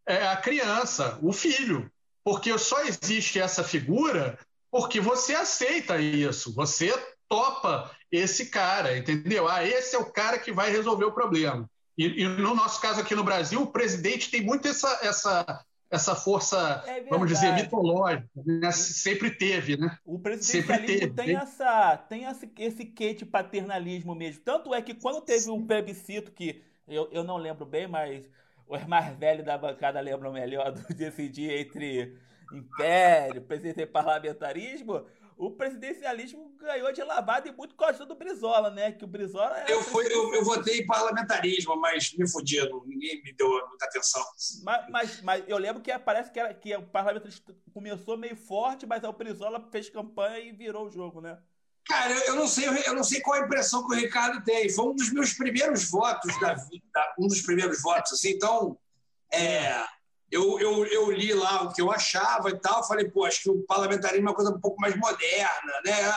é, a criança, o filho? Porque só existe essa figura porque você aceita isso, você topa esse cara, entendeu? Ah, esse é o cara que vai resolver o problema. E, e no nosso caso aqui no Brasil, o presidente tem muito essa, essa essa força, é vamos dizer, mitológica. Né? Sempre teve, né? O presidencialismo tem, essa, tem esse, esse quê de paternalismo mesmo. Tanto é que quando teve um plebiscito, que eu, eu não lembro bem, mas os mais velhos da bancada lembram melhor do decidir entre império, presidente e parlamentarismo, o presidencialismo ganhou de lavada e muito causa do Brizola, né? Que o Brizola eu, fui, eu, eu, votei em parlamentarismo, mas me fudi, ninguém me deu muita atenção. Mas, mas, mas, eu lembro que parece que, era, que o parlamentarismo começou meio forte, mas o Brizola fez campanha e virou o jogo, né? Cara, eu, eu, não sei, eu não sei qual a impressão que o Ricardo tem. Foi um dos meus primeiros votos da vida, um dos primeiros votos, assim, então. É, eu, eu, eu li lá o que eu achava e tal, falei, pô, acho que o parlamentarismo é uma coisa um pouco mais moderna, né?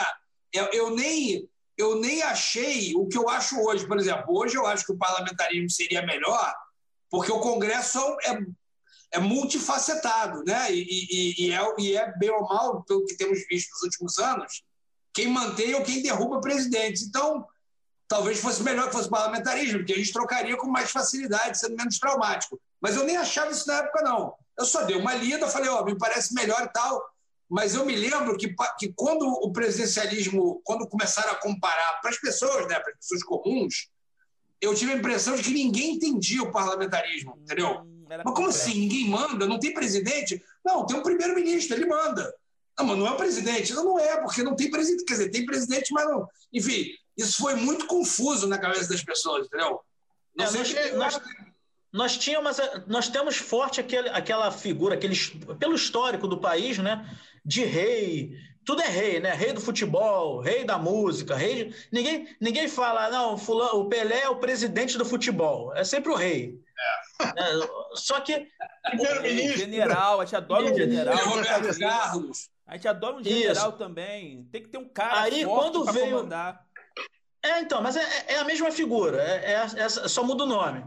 Eu, eu nem eu nem achei o que eu acho hoje. Por exemplo, hoje eu acho que o parlamentarismo seria melhor, porque o Congresso é, é multifacetado, né? E, e, e, é, e é bem ou mal, pelo que temos visto nos últimos anos, quem mantém ou quem derruba presidentes. Então, talvez fosse melhor que fosse parlamentarismo, porque a gente trocaria com mais facilidade, sendo menos traumático. Mas eu nem achava isso na época, não. Eu só dei uma lida, falei, ó, oh, me parece melhor e tal. Mas eu me lembro que, que quando o presidencialismo, quando começaram a comparar para as pessoas, né, para as pessoas comuns, eu tive a impressão de que ninguém entendia o parlamentarismo, entendeu? Hum, mas como assim? Ninguém manda? Não tem presidente? Não, tem um primeiro-ministro, ele manda. Não, mas não é o presidente. Não, não é, porque não tem presidente. Quer dizer, tem presidente, mas não. Enfim, isso foi muito confuso na cabeça das pessoas, entendeu? Não é, sei nós, nós, nós, tínhamos, nós temos forte aquele, aquela figura, aquele, pelo histórico do país, né? de rei. Tudo é rei, né? Rei do futebol, rei da música, rei. De... Ninguém, ninguém fala, não, fulano, o Pelé é o presidente do futebol. É sempre o rei. É. É, só que. Primeiro-ministro. General, a gente adora um general. Carlos. A gente adora um general Isso. também. Tem que ter um cara Aí, forte quando veio... comandar. É, então, mas é, é a mesma figura, é, é, é, só muda o nome.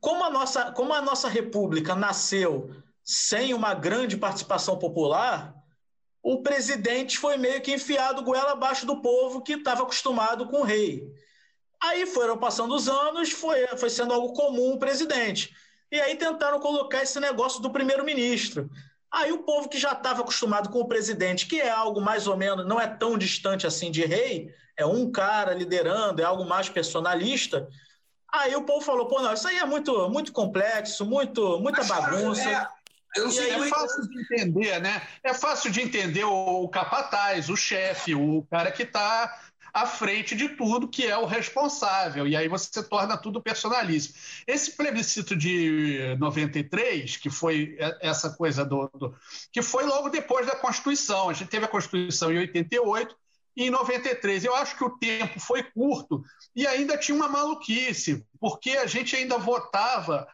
Como a, nossa, como a nossa república nasceu sem uma grande participação popular, o presidente foi meio que enfiado goela abaixo do povo que estava acostumado com o rei. Aí foram passando os anos, foi, foi sendo algo comum o presidente. E aí tentaram colocar esse negócio do primeiro-ministro. Aí o povo que já estava acostumado com o presidente, que é algo mais ou menos, não é tão distante assim de rei, é um cara liderando, é algo mais personalista. Aí o povo falou: pô, não, isso aí é muito, muito complexo, muito, muita Mas, bagunça. É, eu sei, é fácil de entender, né? É fácil de entender o capataz, o chefe, o cara que está à frente de tudo, que é o responsável. E aí você torna tudo personalíssimo. Esse plebiscito de 93, que foi essa coisa do, do, que foi logo depois da Constituição. A gente teve a Constituição em 88 e em 93. Eu acho que o tempo foi curto e ainda tinha uma maluquice, porque a gente ainda votava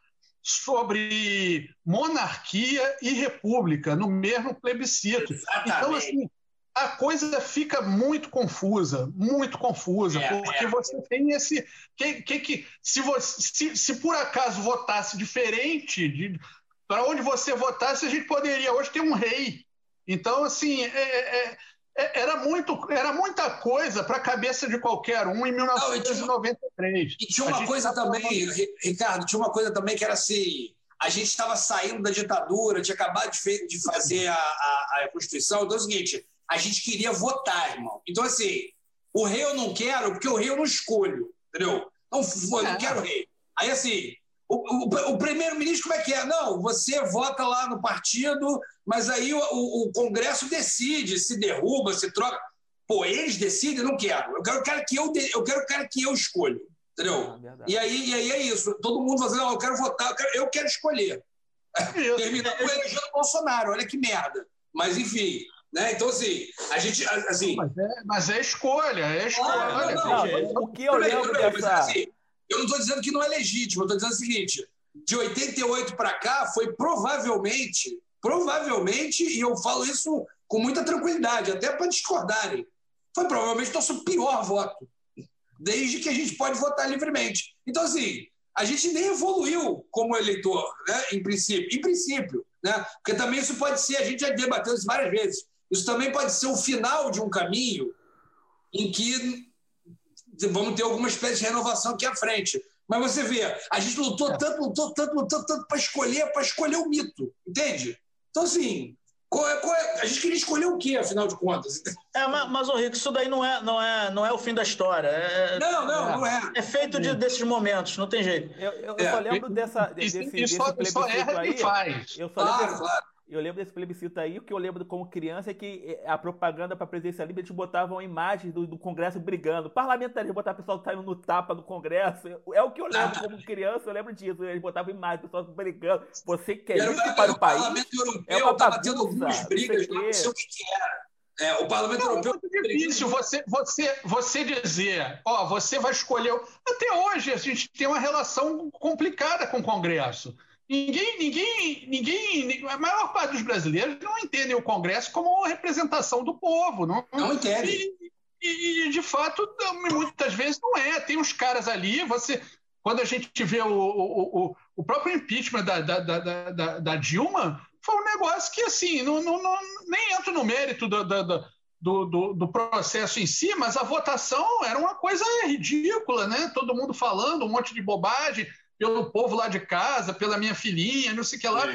sobre monarquia e república no mesmo plebiscito. Exatamente. Então, assim, a coisa fica muito confusa, muito confusa, é, porque é. você tem esse. Que, que, que, se, você, se, se por acaso votasse diferente de para onde você votasse, a gente poderia hoje ter um rei. Então, assim, é, é, é era, muito, era muita coisa para a cabeça de qualquer um em 1993. e tinha uma coisa tá também, falando... Ricardo, tinha uma coisa também que era assim: a gente estava saindo da ditadura, tinha acabado de, de fazer a, a, a Constituição. Então é o seguinte: a gente queria votar, irmão. Então, assim, o rei eu não quero, porque o rei eu não escolho, entendeu? Não, eu não quero rei. Aí, assim, o, o, o primeiro-ministro, como é que é? Não, você vota lá no partido, mas aí o, o, Congresso decide se derruba, se troca. Pô, eles decidem, não quero. Eu quero, quero que eu, eu quero, quero que eu escolho. Entendeu? É e, aí, e aí é isso. Todo mundo fazendo, eu quero votar, eu quero, eu quero escolher. Terminando elegendo Bolsonaro, olha que merda. Mas, enfim, né? Então, assim, a gente. Assim, mas, é, mas é escolha, é escolha. Ah, não, não, não, o que eu lembro dessa... Assim, eu não estou dizendo que não é legítimo, eu estou dizendo o seguinte: de 88 para cá foi provavelmente, provavelmente, e eu falo isso com muita tranquilidade, até para discordarem, foi provavelmente nosso pior voto, desde que a gente pode votar livremente. Então, assim, a gente nem evoluiu como eleitor, né? em princípio. Em princípio, né? Porque também isso pode ser, a gente já debateu isso várias vezes, isso também pode ser o final de um caminho em que vamos ter alguma espécie de renovação aqui à frente. Mas você vê, a gente lutou é. tanto, lutou tanto, lutou tanto para escolher, para escolher o mito, entende? Então, assim, qual é, qual é, a gente queria escolher o quê, afinal de contas? É, mas, mas Rico, isso daí não é, não é, não é o fim da história. É, não, não, é, não é. É feito de, desses momentos, não tem jeito. Eu, eu, eu só lembro dessa, desse, isso, desse só, plebiscito só aí. Faz. Eu só claro, lembro, claro. Eu lembro desse plebiscito aí, o que eu lembro como criança é que eh, a propaganda para a presidência livre, eles botavam imagens do, do Congresso brigando. Parlamentares botavam o pessoal saindo no tapa do Congresso. É o que eu lembro como criança, eu lembro disso. Eles botavam imagens, o pessoal brigando. Você quer isso para o, o país? O parlamento europeu é estava tendo algumas brigas, não sei o que, que era. É, o parlamento não, europeu. É muito difícil você, você, você dizer, ó, você vai escolher. Até hoje a gente tem uma relação complicada com o Congresso. Ninguém, ninguém, ninguém, a maior parte dos brasileiros não entendem o Congresso como representação do povo. Não, não entendem. E, e, de fato, muitas vezes não é. Tem uns caras ali, você. Quando a gente vê o, o, o próprio impeachment da, da, da, da, da Dilma, foi um negócio que, assim, não, não, não nem entro no mérito do, do, do, do, processo em si, mas a votação era uma coisa ridícula, né? Todo mundo falando um monte de bobagem pelo povo lá de casa, pela minha filhinha, não sei o que lá.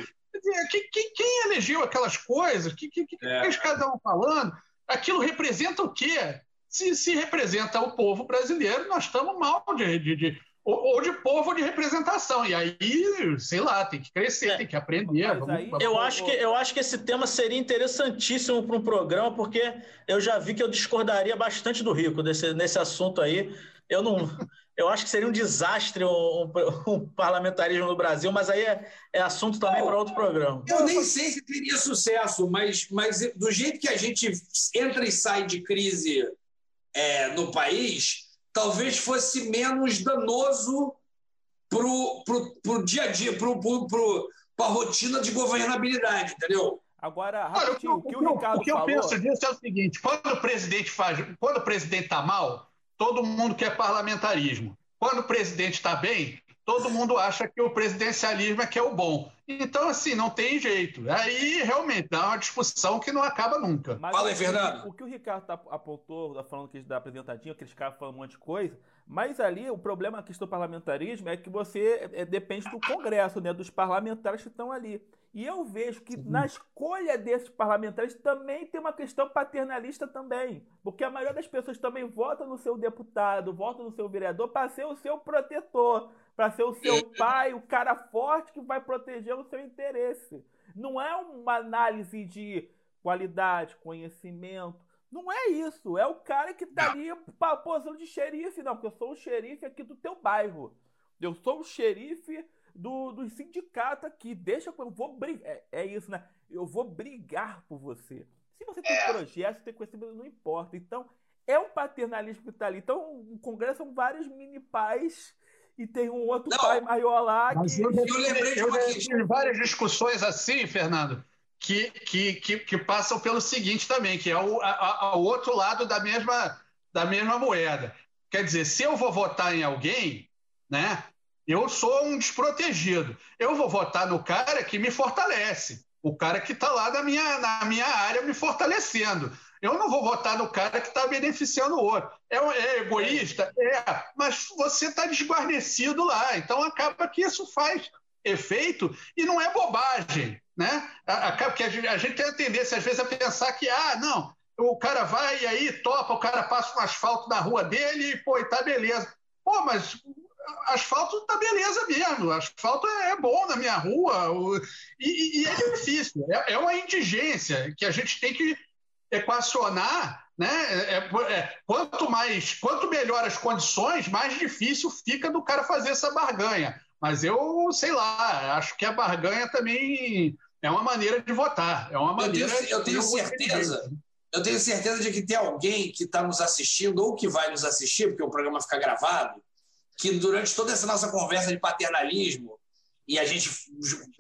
Quem, quem, elegeu aquelas coisas? O que, que, que, é. que os caras estavam falando? Aquilo representa o quê? Se, se representa o povo brasileiro, nós estamos mal de, de, de ou, de povo de representação. E aí, sei lá, tem que crescer, é. tem que aprender. Vamos, aí, vamos... Eu, acho que, eu acho que esse tema seria interessantíssimo para um programa, porque eu já vi que eu discordaria bastante do Rico desse, nesse assunto aí. Eu não. Eu acho que seria um desastre um, um, um parlamentarismo no Brasil, mas aí é, é assunto também para outro programa. Eu nem sei se teria sucesso, mas, mas do jeito que a gente entra e sai de crise é, no país, talvez fosse menos danoso para o dia a dia, para a rotina de governabilidade, entendeu? Agora, rapidinho, o que o, o Ricardo O que eu penso disso é o seguinte: quando o presidente faz, quando o presidente está mal, todo mundo quer parlamentarismo. Quando o presidente está bem, todo mundo acha que o presidencialismo é que é o bom. Então, assim, não tem jeito. Aí, realmente, dá uma discussão que não acaba nunca. Mas Fala aí, Fernando. O, que o Ricardo tá, apontou, tá falando que da apresentadinha, aqueles caras falam um monte de coisa, mas ali o problema da questão do parlamentarismo é que você é, depende do Congresso, né, dos parlamentares que estão ali. E eu vejo que na escolha desses parlamentares também tem uma questão paternalista também. Porque a maioria das pessoas também vota no seu deputado, vota no seu vereador para ser o seu protetor, para ser o seu pai, o cara forte que vai proteger o seu interesse. Não é uma análise de qualidade, conhecimento. Não é isso. É o cara que tá ali para posição de xerife. Não, porque eu sou o xerife aqui do teu bairro. Eu sou o xerife do, do sindicato aqui. Deixa eu vou brigar. É, é, isso, né? Eu vou brigar por você. Se você tem é. projeto, tem conhecimento, não importa. Então, é o paternalismo que está ali. Então, o Congresso são vários mini pais e tem um outro não, pai maior lá que. Eu, eu lembrei de uma questão. várias discussões assim, Fernando, que, que, que, que, passam pelo seguinte também, que é o a, a, o outro lado da mesma, da mesma moeda. Quer dizer, se eu vou votar em alguém, né? Eu sou um desprotegido. Eu vou votar no cara que me fortalece, o cara que está lá na minha, na minha área me fortalecendo. Eu não vou votar no cara que está beneficiando o outro. É, é, egoísta? É, mas você está desguarnecido lá. Então acaba que isso faz efeito e não é bobagem. Né? Acaba que a gente, a gente tem a tendência, às vezes, a pensar que, ah, não, o cara vai e aí topa, o cara passa um asfalto na rua dele e, pô, e tá beleza. Pô, mas asfalto tá beleza mesmo, asfalto é, é bom na minha rua, e, e é difícil, é, é, uma indigência que a gente tem que equacionar, né? É, é, é, quanto mais, quanto melhor as condições, mais difícil fica do cara fazer essa barganha. Mas eu sei lá, acho que a barganha também é uma maneira de votar, é uma maneira. Eu tenho, eu tenho certeza. Eu tenho certeza de que tem alguém que está nos assistindo ou que vai nos assistir, porque o programa fica gravado, que durante toda essa nossa conversa de paternalismo, e a gente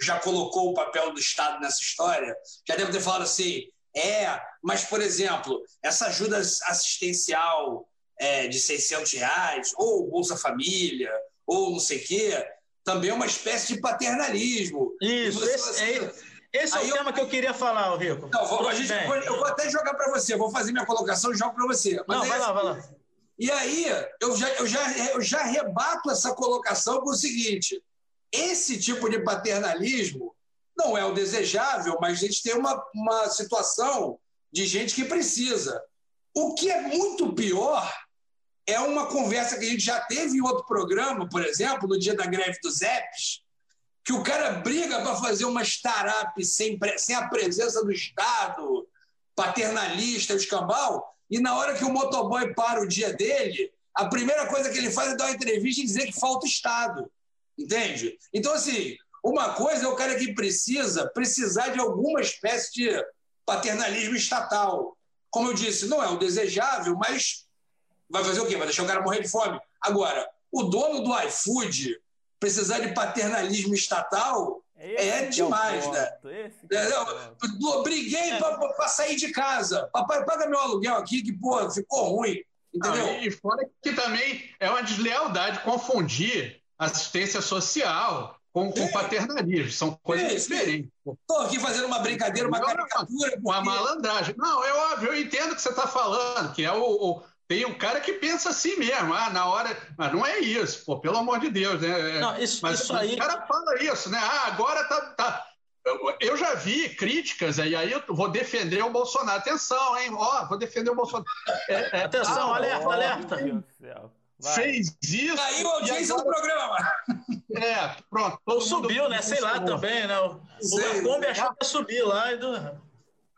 já colocou o papel do Estado nessa história, já deve ter falado assim: é, mas, por exemplo, essa ajuda assistencial é, de 600 reais, ou Bolsa Família, ou não sei o quê, também é uma espécie de paternalismo. Isso, esse, assim, é, esse é o tema eu, que eu queria falar, Rico. Não, vou, gente, eu vou até jogar para você, vou fazer minha colocação e jogo para você. não, vai lá, vai lá. E aí, eu já, eu, já, eu já rebato essa colocação com o seguinte: esse tipo de paternalismo não é o desejável, mas a gente tem uma, uma situação de gente que precisa. O que é muito pior é uma conversa que a gente já teve em outro programa, por exemplo, no dia da greve dos EPs, que o cara briga para fazer uma startup sem, sem a presença do Estado, paternalista, escambau, e na hora que o motoboy para o dia dele, a primeira coisa que ele faz é dar uma entrevista e dizer que falta Estado. Entende? Então, assim, uma coisa é o cara que precisa precisar de alguma espécie de paternalismo estatal. Como eu disse, não é o desejável, mas vai fazer o quê? Vai deixar o cara morrer de fome. Agora, o dono do iFood precisar de paternalismo estatal, é, é demais, né? É, eu, briguei é. para sair de casa. Papai, paga meu aluguel aqui, que, pô, ficou ruim. Entendeu? Ah, e fora que também é uma deslealdade confundir assistência social com, com paternalismo. São coisas é, diferentes. Estou aqui fazendo uma brincadeira, uma caricatura. Porque... Uma malandragem. Não, é óbvio, eu entendo o que você está falando, que é o, o, Tem um cara que pensa assim mesmo, ah, na hora. Mas não é isso, pô, pelo amor de Deus, né? É, não, isso, mas isso aí... o cara fala isso, né? Ah, agora tá. tá... Eu já vi críticas, e aí eu vou defender o Bolsonaro. Atenção, hein? Ó, vou defender o Bolsonaro. É, é, Atenção, ah, alerta, ó, alerta. Meu Deus do céu. Vai. fez isso. Caiu a audiência agora... do programa. É, pronto. Ou subiu, né? Sei lá também, né? O Lacombe achou que ia subir lá. E...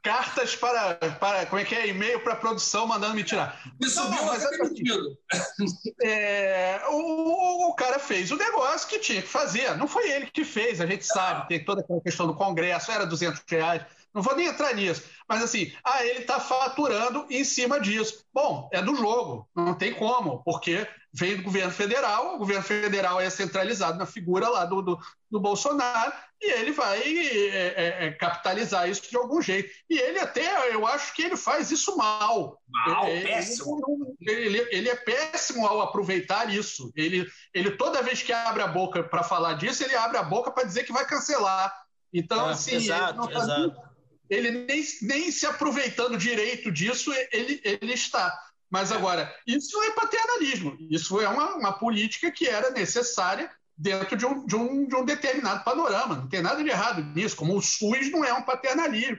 Cartas para, para. Como é que é? E-mail para produção mandando me tirar. Me subiu, mas é demitido. É, o, o cara fez o negócio que tinha que fazer. Não foi ele que fez, a gente sabe. Tem toda aquela questão do Congresso, era 200 reais. Não vou nem entrar nisso. Mas assim, ah, ele está faturando em cima disso. Bom, é do jogo, não tem como, porque vem do governo federal, o governo federal é centralizado na figura lá do, do, do Bolsonaro, e ele vai é, é, é, capitalizar isso de algum jeito. E ele até, eu acho que ele faz isso mal. Mal, ele, péssimo. Ele, ele, é péssimo ao aproveitar isso. Ele, ele toda vez que abre a boca para falar disso, ele abre a boca para dizer que vai cancelar. Então, é, assim, exato, ele, exato. Ele nem, nem se aproveitando direito disso, ele, ele está. Mas agora, isso é paternalismo, isso é uma, uma política que era necessária dentro de um, de, um, de um determinado panorama. Não tem nada de errado nisso, como o SUS não é um paternalismo.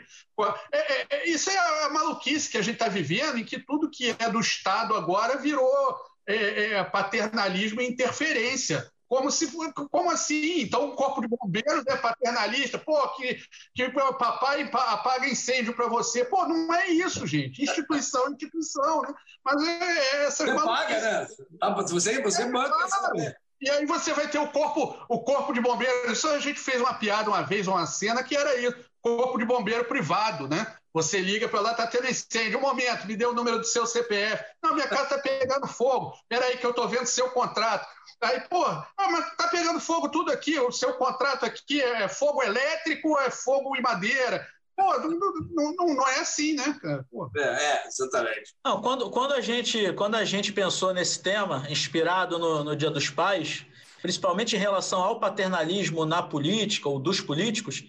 É, é, é isso é a maluquice que a gente está vivendo, em que tudo que é do Estado agora virou é, é paternalismo e interferência. Como, se, como assim? Então o corpo de bombeiros é paternalista? Pô, que, que papai apaga incêndio para você. Pô, não é isso, gente. Instituição é instituição, né? Mas é, é essa Você paga, né? Ah, você, você é, banca. Claro. E aí você vai ter o corpo, o corpo de bombeiros. Isso a gente fez uma piada uma vez, uma cena, que era isso. Corpo de bombeiro privado, né? Você liga para lá, tá tendo incêndio. Um momento, me dê o número do seu CPF. Não, minha casa tá pegando fogo. Peraí que eu tô vendo seu contrato. Aí, pô, ah, mas tá pegando fogo tudo aqui, o seu contrato aqui é fogo elétrico, é fogo em madeira. Pô, não, não, não é assim, né, cara? É, é, exatamente. Não, quando, quando, a gente, quando a gente pensou nesse tema, inspirado no, no Dia dos Pais, principalmente em relação ao paternalismo na política ou dos políticos,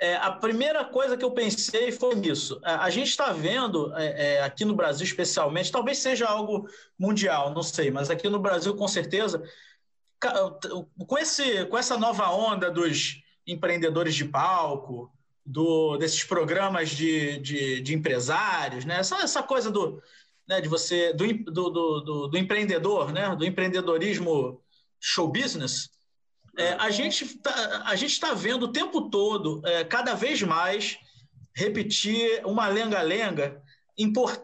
é, a primeira coisa que eu pensei foi nisso. A, a gente está vendo, é, é, aqui no Brasil especialmente, talvez seja algo mundial, não sei, mas aqui no Brasil, com certeza, com, esse, com essa nova onda dos empreendedores de palco, do, desses programas de, de, de empresários, né? essa, essa coisa do, né, de você do, do, do, do empreendedor, né? do empreendedorismo show business, é, a gente tá, está vendo o tempo todo, é, cada vez mais, repetir uma lenga-lenga,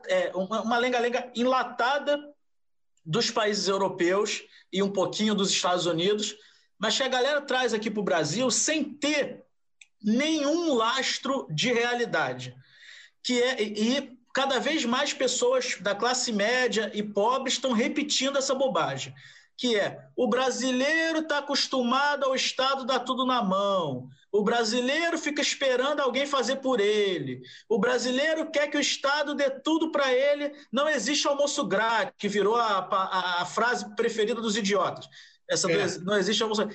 é, uma lenga-lenga enlatada dos países europeus e um pouquinho dos Estados Unidos, mas que a galera traz aqui para o Brasil sem ter nenhum lastro de realidade. Que é, e cada vez mais pessoas da classe média e pobre estão repetindo essa bobagem que é o brasileiro está acostumado ao Estado dar tudo na mão. O brasileiro fica esperando alguém fazer por ele. O brasileiro quer que o Estado dê tudo para ele. Não existe almoço grátis, que virou a, a, a frase preferida dos idiotas. Essa é. não existe almoço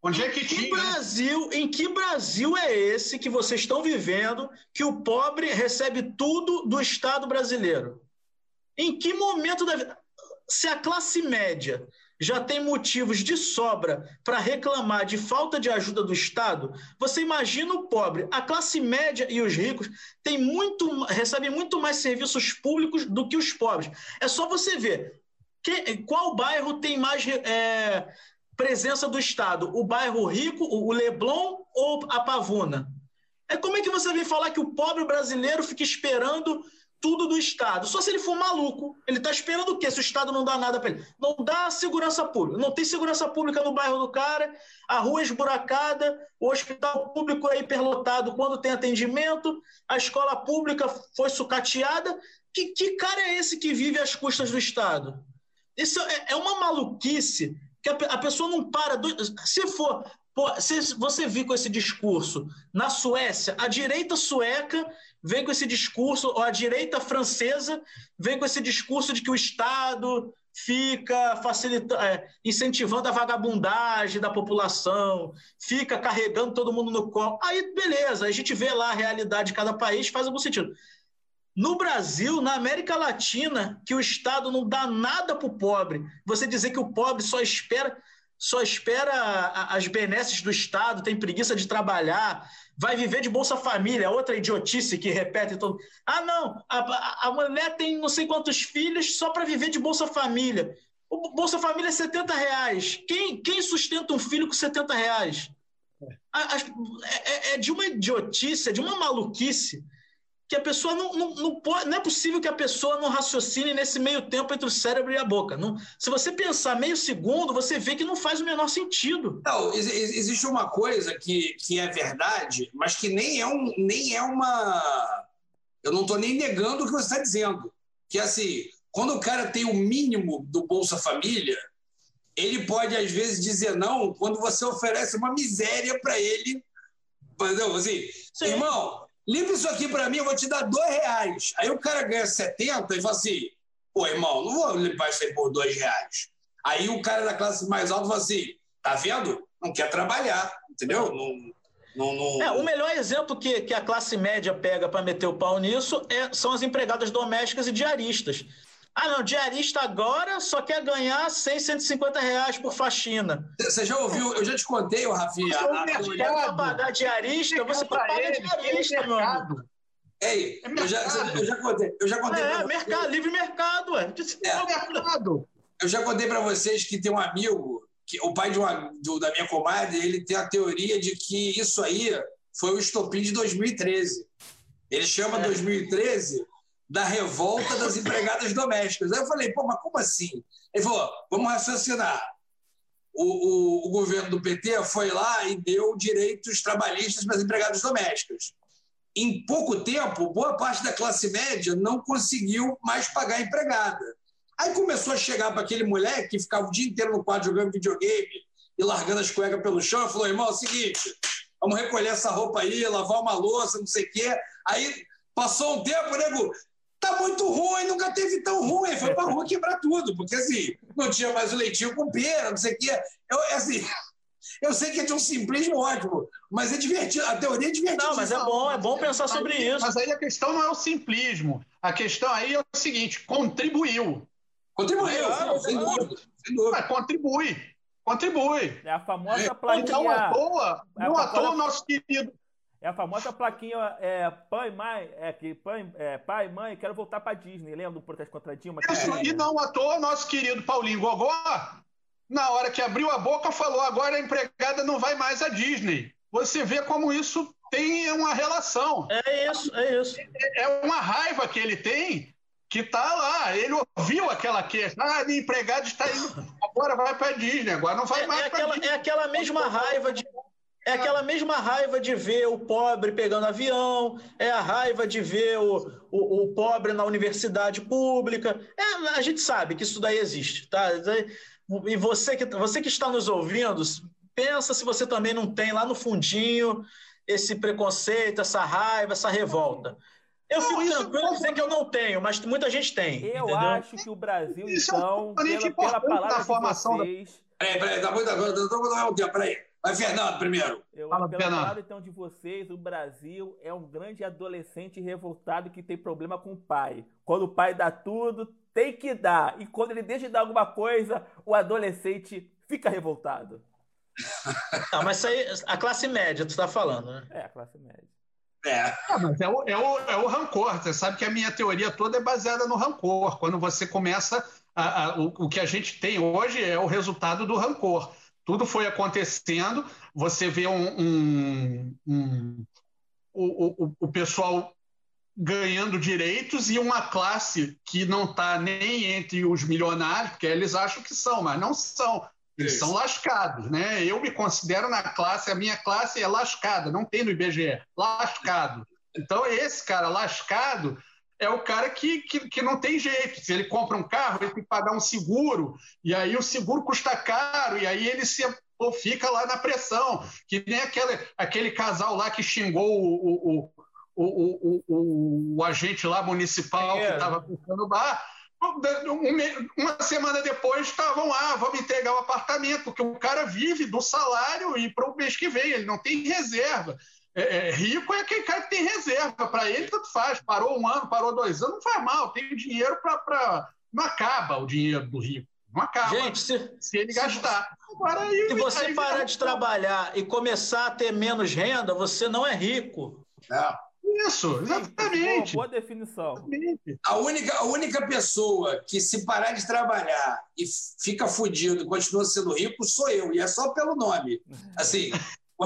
Onde é que tinha? Brasil, em que Brasil é esse que vocês estão vivendo que o pobre recebe tudo do Estado brasileiro? Em que momento da vida? Se a classe média já tem motivos de sobra para reclamar de falta de ajuda do Estado, você imagina o pobre. A classe média e os ricos têm muito, recebem muito mais serviços públicos do que os pobres. É só você ver que, qual bairro tem mais é, presença do Estado, o bairro rico, o Leblon ou a Pavuna? É como é que você vem falar que o pobre brasileiro fica esperando tudo do Estado. Só se ele for maluco. Ele está esperando o quê? Se o Estado não dá nada para ele. Não dá segurança pública. Não tem segurança pública no bairro do cara, a rua é esburacada, o hospital público é hiperlotado quando tem atendimento, a escola pública foi sucateada. Que, que cara é esse que vive às custas do Estado? Isso é, é uma maluquice que a, a pessoa não para. Do, se for Pô, você viu com esse discurso na Suécia, a direita sueca vem com esse discurso, ou a direita francesa vem com esse discurso de que o Estado fica é, incentivando a vagabundagem da população, fica carregando todo mundo no colo. Aí, beleza, a gente vê lá a realidade de cada país, faz algum sentido. No Brasil, na América Latina, que o Estado não dá nada para o pobre, você dizer que o pobre só espera só espera as benesses do Estado, tem preguiça de trabalhar, vai viver de Bolsa Família, outra idiotice que repete todo. Ah, não, a, a mulher tem não sei quantos filhos só para viver de Bolsa Família. O Bolsa Família é 70 reais. Quem, quem sustenta um filho com 70 reais? É, é, é de uma idiotice, é de uma maluquice que a pessoa não, não, não, pode, não é possível que a pessoa não raciocine nesse meio tempo entre o cérebro e a boca. Não, se você pensar meio segundo, você vê que não faz o menor sentido. Não, existe uma coisa que, que é verdade, mas que nem é, um, nem é uma. Eu não estou nem negando o que você está dizendo. Que assim, quando o cara tem o mínimo do Bolsa Família, ele pode, às vezes, dizer não quando você oferece uma miséria para ele. Entendeu? Assim, Sim. irmão, limpa isso aqui para mim, eu vou te dar dois reais. Aí o cara ganha 70 e fala assim, pô, irmão, não vou limpar isso aí por dois reais. Aí o cara da classe mais alta fala assim, tá vendo? Não quer trabalhar, entendeu? Não, não, não... É, o melhor exemplo que, que a classe média pega para meter o pau nisso é, são as empregadas domésticas e diaristas. Ah, não, diarista agora só quer ganhar 100, 150 reais por faxina. Você já ouviu? Eu já te contei, o Rafinha. Você quer pagar diarista, você paga diarista, meu amigo. Ei, é eu, já, eu já contei. Eu já contei é, mercado, livre mercado, ué. É, mercado. Eu já contei para vocês que tem um amigo, que, o pai de uma, do, da minha comadre, ele tem a teoria de que isso aí foi o estopim de 2013. Ele chama é. 2013 da revolta das empregadas domésticas. Aí eu falei, pô, mas como assim? Ele falou, vamos raciocinar. O, o, o governo do PT foi lá e deu direitos trabalhistas para as empregadas domésticas. Em pouco tempo, boa parte da classe média não conseguiu mais pagar a empregada. Aí começou a chegar para aquele moleque que ficava o dia inteiro no quarto jogando videogame e largando as cuecas pelo chão, e falou: irmão, é o seguinte, vamos recolher essa roupa aí, lavar uma louça, não sei o quê. Aí passou um tempo, nego, tá muito ruim, nunca teve tão ruim. Foi pra rua quebrar tudo, porque assim, não tinha mais o leitinho com pera, não sei o quê. Eu, assim, eu sei que é de um simplismo ótimo, mas é divertido. A teoria é divertida. Não, mas é bom, é bom pensar sobre isso. Mas aí a questão não é o simplismo. A questão aí é o seguinte: contribuiu. Contribuiu, claro, sem, dúvida, sem dúvida. Mas contribui. Contribui. É a famosa plaquinha. Não à toa, é não à toa o nosso querido é a famosa plaquinha é, pai, mãe, é, que pai, é, pai, mãe, quero voltar para Disney. Lembra do protesto contra Dilma? Isso, e não à toa, nosso querido Paulinho Gogó, na hora que abriu a boca, falou: agora a empregada não vai mais à Disney. Você vê como isso tem uma relação. É isso, é isso. É, é uma raiva que ele tem que está lá. Ele ouviu aquela queixa. Ah, a empregada está indo, agora vai para a Disney, agora não vai é, mais é para Disney. É aquela mesma raiva de é aquela mesma raiva de ver o pobre pegando avião, é a raiva de ver o, o, o pobre na universidade pública. É, a gente sabe que isso daí existe, tá? E você que, você que está nos ouvindo, pensa se você também não tem lá no fundinho esse preconceito, essa raiva, essa revolta. Eu não, fico tranquilo em dizer que eu não tenho, mas muita gente tem. Eu entendeu? acho que o Brasil, isso então, é pela, pela palavra da formação de vocês... Da... Peraí, peraí, tá muito... Peraí, Vai, Fernando, primeiro. Eu, Fala, pelo Fernando. lado, então, de vocês, o Brasil é um grande adolescente revoltado que tem problema com o pai. Quando o pai dá tudo, tem que dar. E quando ele deixa de dar alguma coisa, o adolescente fica revoltado. Não, mas isso aí, a classe média, tu está falando, né? É, a classe média. É. Ah, mas é o, é, o, é o rancor. Você sabe que a minha teoria toda é baseada no rancor. Quando você começa. A, a, o, o que a gente tem hoje é o resultado do rancor tudo foi acontecendo. Você vê um, um, um o, o, o, pessoal ganhando direitos e uma classe que não está nem entre os milionários, porque eles acham que são, mas não são. Eles Isso. são lascados, né? Eu me considero na classe, a minha classe é lascada, não tem no IBGE, lascado. Então, esse cara lascado, é o cara que, que, que, não tem jeito. Se ele compra um carro, ele tem que pagar um seguro, e aí o seguro custa caro, e aí ele se ou fica lá na pressão. Que nem aquele, aquele casal lá que xingou o, o, o, o, o, agente lá municipal é. que estava puxando o bar. Uma semana depois estavam lá, vamos entregar o apartamento, porque o cara vive do salário e para o mês que vem, ele não tem reserva. É, é, rico é aquele cara que tem reserva, para ele tanto faz. Parou um ano, parou dois anos, não faz mal, tem dinheiro para. Não acaba o dinheiro do rico. Não acaba Gente, se, se ele gastar. Agora, aí, se você aí, parar de trabalhar e começar a ter menos renda, você não é rico. É. Isso, exatamente. Boa, boa definição. A única, a única pessoa que, se parar de trabalhar e fica fudido e continua sendo rico, sou eu. E é só pelo nome. Assim,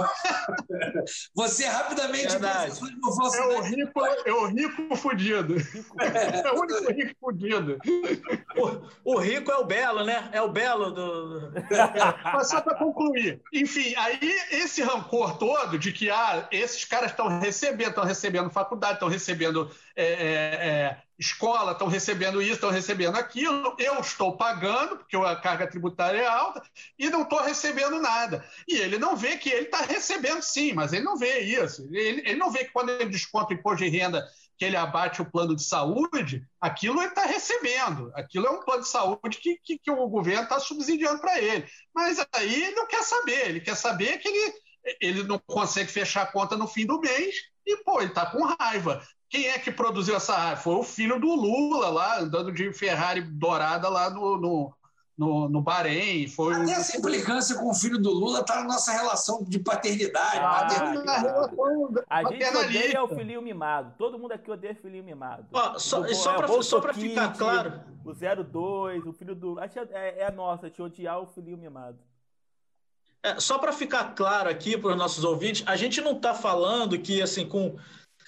Você rapidamente Verdade. É o rico, é o rico fudido. É o único rico fudido. O, o, rico é o belo, né? É o belo do. Mas só para concluir. Enfim, aí esse rancor todo de que ah, esses caras estão recebendo, estão recebendo faculdade, estão recebendo é, é, é escola estão recebendo isso, estão recebendo aquilo, eu estou pagando, porque a carga tributária é alta, e não estou recebendo nada. E ele não vê que ele está recebendo sim, mas ele não vê isso. Ele, ele não vê que quando ele desconta o imposto de renda, que ele abate o plano de saúde, aquilo ele está recebendo. Aquilo é um plano de saúde que, que, que o governo está subsidiando para ele. Mas aí ele não quer saber, ele quer saber que ele, ele não consegue fechar a conta no fim do mês e, pô, ele está com raiva. Quem é que produziu essa raiva? Foi o filho do Lula lá, andando de Ferrari dourada lá no, no, no, no Bahrein. Foi Até o... essa implicância com o filho do Lula está na nossa relação de paternidade. Ah, paternidade. A gente odeia o filhinho mimado. Todo mundo aqui odeia o filhinho mimado. Ó, só só é, só para ficar claro. O 02, o filho do. Que é, é a nossa, te odiar o filhinho mimado. É, só para ficar claro aqui para os nossos ouvintes, a gente não está falando que assim com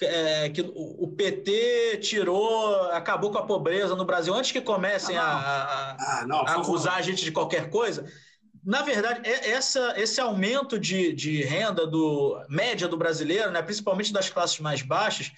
é, que o PT tirou, acabou com a pobreza no Brasil antes que comecem ah, a, a, ah, não, a acusar a gente de qualquer coisa. Na verdade, é, essa, esse aumento de, de renda do média do brasileiro, né, principalmente das classes mais baixas,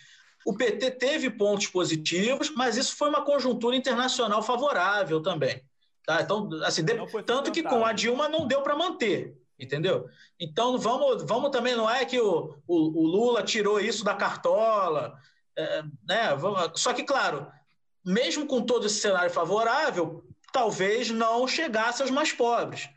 o PT teve pontos positivos, mas isso foi uma conjuntura internacional favorável também. Tá? Então, assim, de, tanto que com a Dilma não deu para manter entendeu? Então vamos, vamos também, não é que o, o, o Lula tirou isso da cartola, é, né? Só que, claro, mesmo com todo esse cenário favorável, talvez não chegasse aos mais pobres.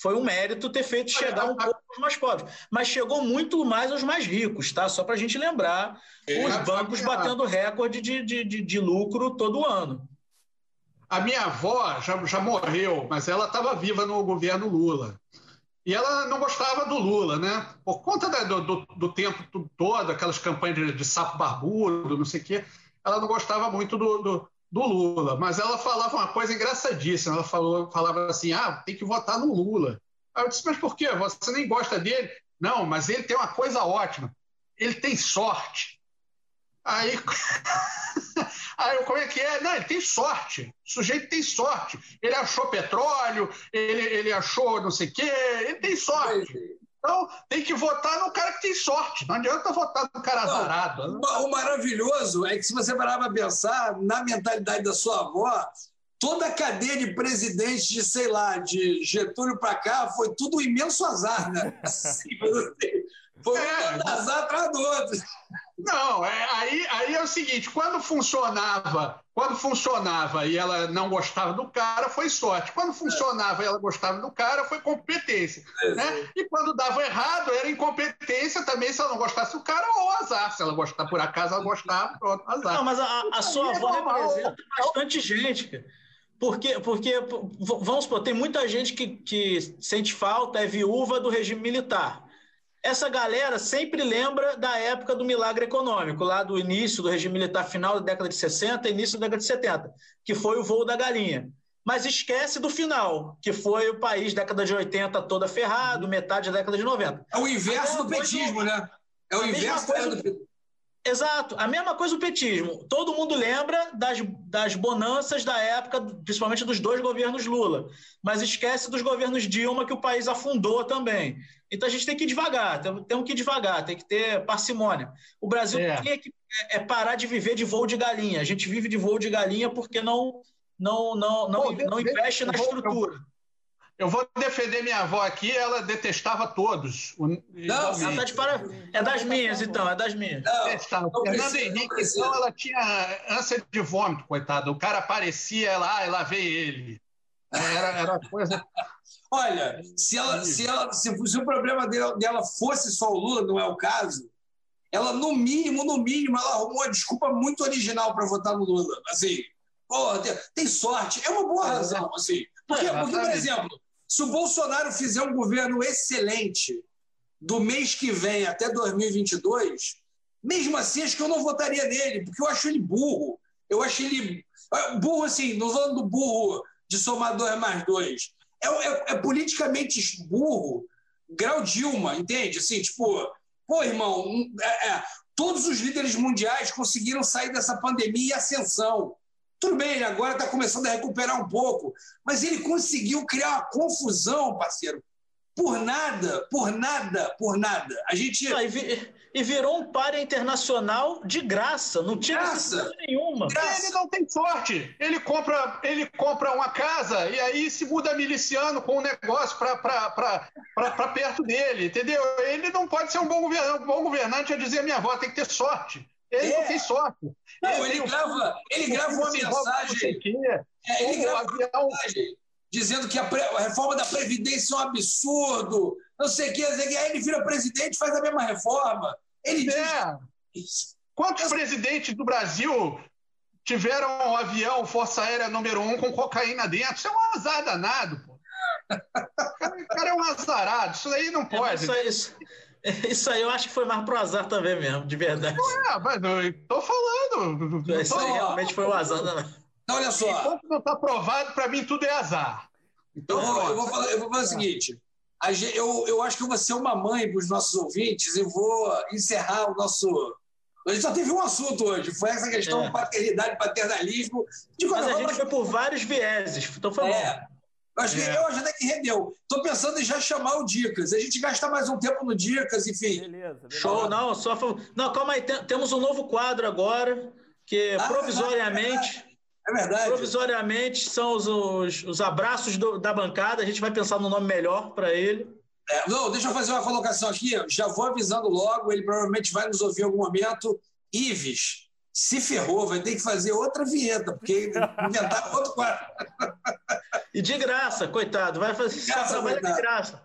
Foi um mérito ter feito chegar um pouco aos mais pobres, mas chegou muito mais aos mais ricos, tá? Só para a gente lembrar, é, os bancos batendo recorde de, de, de, de lucro todo ano. A minha avó já, já morreu, mas ela estava viva no governo Lula. E ela não gostava do Lula, né? Por conta do, do, do, tempo todo, aquelas campanhas de, de, sapo barbudo, não sei o quê, ela não gostava muito do, do, do, Lula. Mas ela falava uma coisa engraçadíssima. Ela falou, falava assim: ah, tem que votar no Lula. Aí eu disse: mas por quê? Você nem gosta dele? Não, mas ele tem uma coisa ótima. Ele tem sorte. Aí, aí como é que é? Não, ele tem sorte. O sujeito tem sorte. Ele achou petróleo, ele, ele achou não sei o quê, ele tem sorte. Então, tem que votar no cara que tem sorte. Não adianta votar no cara azarado. O maravilhoso é que, se você parar para pensar, na mentalidade da sua avó, toda a cadeia de presidentes de, sei lá, de Getúlio para cá, foi tudo um imenso azar, né? Assim, foi um é. azar atrás do outro. Não, é, aí, aí é o seguinte, quando funcionava, quando funcionava e ela não gostava do cara, foi sorte. Quando funcionava e ela gostava do cara, foi competência. É, né? E quando dava errado, era incompetência também, se ela não gostasse do cara, ou azar. Se ela gostava, por acaso ela gostava, pronto, azar. Não, mas a, a sua avó representa bastante gente, cara. Porque, porque, vamos supor, tem muita gente que, que sente falta, é viúva do regime militar essa galera sempre lembra da época do milagre econômico, lá do início do regime militar final da década de 60 início da década de 70, que foi o voo da galinha. Mas esquece do final, que foi o país década de 80 toda ferrado, metade da década de 90. É o inverso do petismo, né? É o inverso do petismo. Exato, a mesma coisa o petismo. Todo mundo lembra das, das bonanças da época, principalmente dos dois governos Lula, mas esquece dos governos Dilma, que o país afundou também. Então a gente tem que ir devagar, temos que ir devagar, tem que ter parcimônia. O Brasil é. tem que é, parar de viver de voo de galinha. A gente vive de voo de galinha porque não, não, não, não, Pô, não investe na estrutura. Eu vou defender minha avó aqui, ela detestava todos. Não, ela tá de para... é das minhas, então, é das minhas. Não, detestava. Fernando Henrique, então, ela tinha ânsia de vômito, coitado. O cara aparecia, ela, ah, lá veio ele. Era, era coisa. Olha, se, ela, se, ela, se, se o problema dela fosse só o Lula, não é o caso, ela, no mínimo, no mínimo, ela arrumou uma desculpa muito original para votar no Lula. Assim, porra, tem, tem, sorte. É uma boa razão, assim. Porque, é, porque, por exemplo, se o Bolsonaro fizer um governo excelente do mês que vem até 2022, mesmo assim, acho que eu não votaria nele, porque eu acho ele burro. Eu acho ele. Ah, burro, assim, não falando do burro de somar dois mais dois. É, é, é politicamente burro, grau Dilma, entende? Assim, tipo, pô, irmão, é, é, todos os líderes mundiais conseguiram sair dessa pandemia e ascensão. Tudo bem, ele agora está começando a recuperar um pouco, mas ele conseguiu criar uma confusão, parceiro. Por nada, por nada, por nada. A gente. Ah, e, virou um páreo internacional de graça, não tinha graça nenhuma. Graça. Ele não tem sorte. Ele compra, ele compra uma casa e aí se muda miliciano com um negócio para perto dele, entendeu? Ele não pode ser um bom governante. Um bom governante é dizer a minha avó tem que ter sorte. Ele é. não tem sorte. Não, ele, ele grava, ele grava uma mensagem. É, ele grava uma mensagem dizendo que a, pre, a, reforma da Previdência é um absurdo, não sei o que, aí ele vira presidente e faz a mesma reforma. Ele é. diz. Quantos presidentes do Brasil tiveram um avião Força Aérea número um com cocaína dentro? Isso é um azar danado, pô. O cara é um azarado, isso aí não é, pode. É, isso, Isso aí eu acho que foi mais pro azar também mesmo, de verdade. Ué, mas eu tô falando. Isso aí realmente foi o azar. Né? Então, olha só. Enquanto não tá provado, para mim tudo é azar. Então, eu, eu, vou, falar, eu vou falar o seguinte. Eu, eu acho que eu vou ser uma mãe para os nossos ouvintes e vou encerrar o nosso. A gente só teve um assunto hoje, foi essa questão é. paternidade, paternalismo. De Mas a gente foi por vários vieses, então foi é. bom. Acho que é. eu acho até que rendeu. Estou pensando em já chamar o Dicas. A gente gasta mais um tempo no Dicas, enfim. Beleza, beleza. Show, não, só. Não, calma aí, temos um novo quadro agora, que ah, provisoriamente. É verdade. Provisoriamente são os, os, os abraços do, da bancada. A gente vai pensar no nome melhor para ele. É, não, deixa eu fazer uma colocação aqui. Já vou avisando logo, ele provavelmente vai nos ouvir em algum momento. Ives, se ferrou, vai ter que fazer outra vinheta, porque inventar outro quadro. E de graça, coitado, vai fazer graça, trabalho de graça.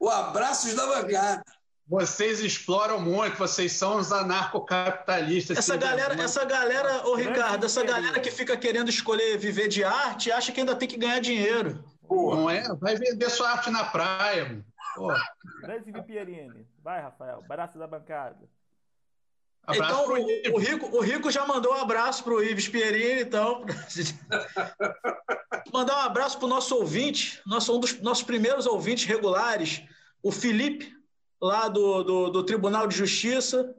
O abraço da bancada. Vocês exploram muito, vocês são os anarcocapitalistas. Essa galera, essa galera, ô Ricardo, essa galera que fica querendo escolher viver de arte, acha que ainda tem que ganhar dinheiro. Pô, não é? Vai vender sua arte na praia. Grande Pierini. Vai, Rafael. Abraço da bancada. Abraço então, o, o, Rico, o Rico já mandou um abraço para o Ives Pierini, então. Mandar um abraço para o nosso ouvinte, nosso, um dos nossos primeiros ouvintes regulares, o Felipe, lá do, do, do Tribunal de Justiça.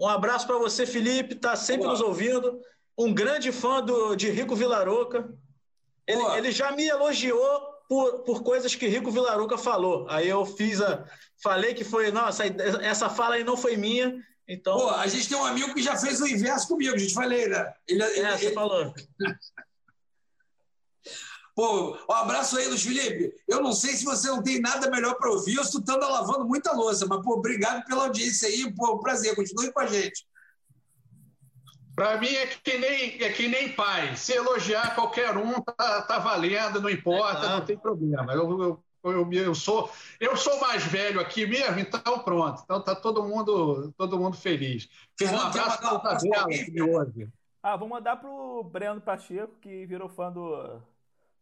Um abraço para você, Felipe, está sempre nos ouvindo. Um grande fã do, de Rico Vilaroca. Ele, ele já me elogiou por, por coisas que Rico Vilaroca falou. Aí eu fiz a. Falei que foi. Nossa, essa fala aí não foi minha. Então... Pô, a gente tem um amigo que já fez o inverso comigo, a gente falei, né? Ele, é, ele, você ele... falou. Pô, um abraço aí, Luiz Felipe. Eu não sei se você não tem nada melhor para ouvir ou se tu lavando muita louça, mas, pô, obrigado pela audiência aí. Pô, um prazer, continue com a gente. Para mim é que, nem, é que nem pai. Se elogiar qualquer um, tá, tá valendo, não importa, é, não tem problema. Eu, eu eu, eu, sou eu sou mais velho aqui mesmo, então pronto. Então tá todo mundo todo mundo feliz. Um abraço para o Tabela que me ouve. Ah, vou mandar pro Breno Pacheco, que virou fã do,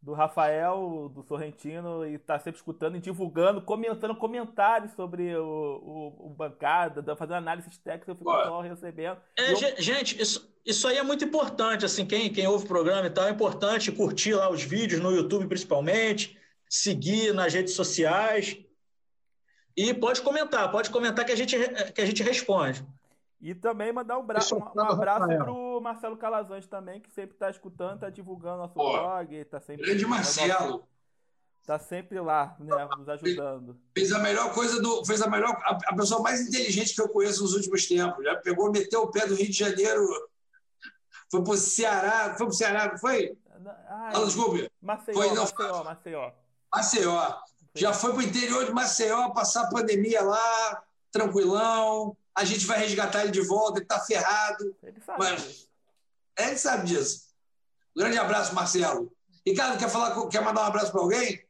do Rafael, do Sorrentino, e está sempre escutando e divulgando, comentando comentários sobre o, o, o bancada, fazendo análises técnicas, eu fico só recebendo. É, eu... Gente, isso, isso aí é muito importante, assim, quem, quem ouve o programa e tal, é importante curtir lá os vídeos no YouTube principalmente, seguir nas redes sociais. E pode comentar, pode comentar que a gente, que a gente responde. E também mandar um, bra um, um abraço para o Marcelo Calazans também, que sempre está escutando, está divulgando nosso Pô, blog. Tá sempre, grande Marcelo. Está sempre lá, né, nos ajudando. Fez a melhor coisa do. Fez a melhor. A, a, pessoa mais inteligente que eu conheço nos últimos tempos. Já pegou, meteu o pé do Rio de Janeiro. Foi para o Ceará. Foi para o Ceará, não foi? Ah, não, desculpe. Maceió, foi, não, Maceió, Maceió. Maceió. Já foi para o interior de Maceió, passar a pandemia lá, tranquilão. A gente vai resgatar ele de volta, ele está ferrado. Ele sabe mas... disso. É, ele sabe disso. Um grande abraço, Marcelo. Ricardo, quer, falar, quer mandar um abraço para alguém?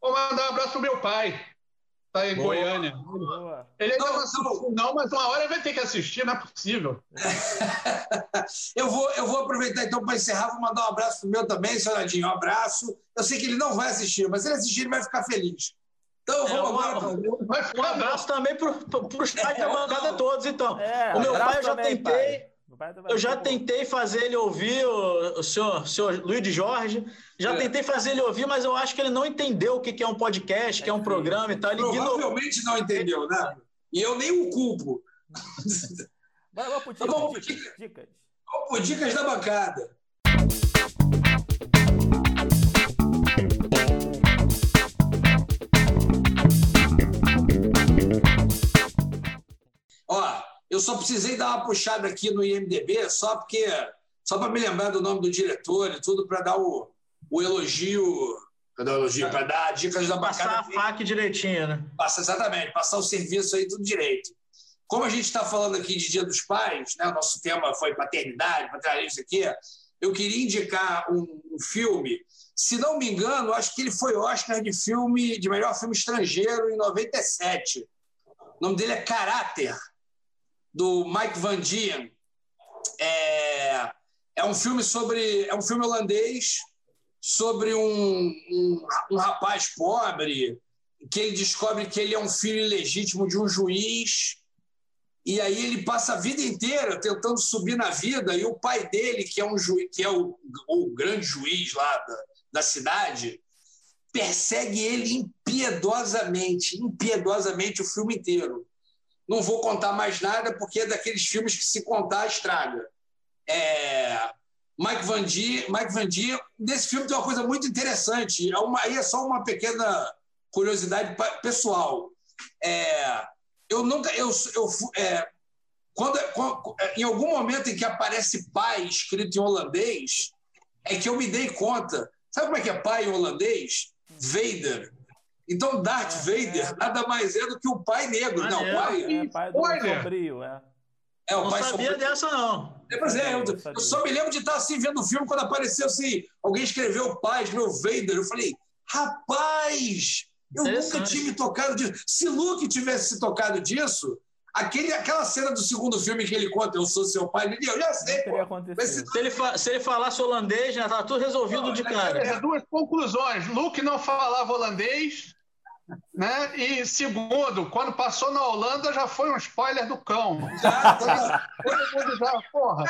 Vou mandar um abraço para meu pai. Está em Boa. Goiânia. Boa. Ele ainda não, não assistiu, não, mas uma hora vai ter que assistir, não é possível. eu, vou, eu vou aproveitar então para encerrar, vou mandar um abraço para o meu também, Sonadinho. Um abraço. Eu sei que ele não vai assistir, mas se ele assistir, ele vai ficar feliz. Então, é, vamos é, agora. Um, um abraço também para os pais da bancada todos, então. É, o meu pai eu já também, tentei. Pai. Eu já tentei fazer ele ouvir, o, o senhor, o senhor Luiz de Jorge, já é. tentei fazer ele ouvir, mas eu acho que ele não entendeu o que é um podcast, o que é um programa e tal. Ele Provavelmente ignorou. não entendeu, né? E eu nem o culpo. Pro dicas, vamos, dicas, dicas. Vamos por dicas da bancada. Ó, eu só precisei dar uma puxada aqui no IMDB, só porque só para me lembrar do nome do diretor e tudo, para dar o, o elogio. Para dar para dicas da. Passar a faca direitinho, né? Passa, exatamente, passar o serviço aí tudo direito. Como a gente está falando aqui de Dia dos Pais, né, o nosso tema foi paternidade, paternidade, aqui, eu queria indicar um, um, filme. Se não me engano, acho que ele foi Oscar de filme de melhor filme estrangeiro em 97. O nome dele é Caráter do Mike Van Dien. É, é um filme sobre. É um filme holandês sobre um, um, um rapaz pobre que ele descobre que ele é um filho ilegítimo de um juiz e aí ele passa a vida inteira tentando subir na vida e o pai dele que é um juiz que é o, o grande juiz lá da, da cidade persegue ele impiedosamente impiedosamente o filme inteiro não vou contar mais nada, porque é daqueles filmes que se contar, estraga. É... Mike Van Dien, Mike Van Dien, nesse filme tem uma coisa muito interessante, é uma, aí é só uma pequena curiosidade pessoal. É... eu nunca, eu, eu é... quando, quando, em algum momento em que aparece pai escrito em holandês, é que eu me dei conta. Sabe como é que é pai em holandês? Vader. Então, Darth é, Vader é. nada mais é do que o pai negro. Ah, não, é. pai. É, pai do sombrio, é. É, o não pai sabia sombrio. dessa, não. É, pois é, eu, eu, só me lembro de estar assim, vendo o filme, quando apareceu assim, alguém escreveu o pai, escreveu Vader. Eu falei, rapaz, eu nunca tinha me tocado disso. Se Luke tivesse se tocado disso, Aquele, aquela cena do segundo filme que ele conta, eu sou seu pai, ele, eu já sei. Se, se, ele se ele falasse holandês, já estava tudo resolvido não, de cara. É, duas conclusões. Luke não falava holandês, né? E segundo, quando passou na Holanda já foi um spoiler do cão. Já, todo mundo já, porra.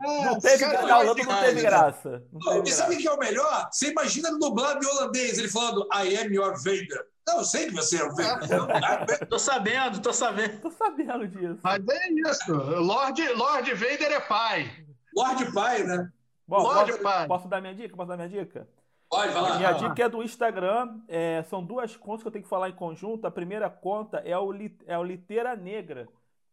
Não teve, cara, na Holanda não teve graça. Não teve e sabe o que é o melhor? Você imagina no dublado em holandês, ele falando I am your Vader. Não, eu sei que você é o Vader. tô sabendo, tô sabendo. Tô sabendo disso. Mas é isso. Lord, Lord Vader é pai. Lord pai, né? Bom, Lord posso, pai. posso dar minha dica? Posso dar minha dica? Pode, vai lá. Minha dica é do Instagram. É, são duas contas que eu tenho que falar em conjunto. A primeira conta é o, é o Litera Negra,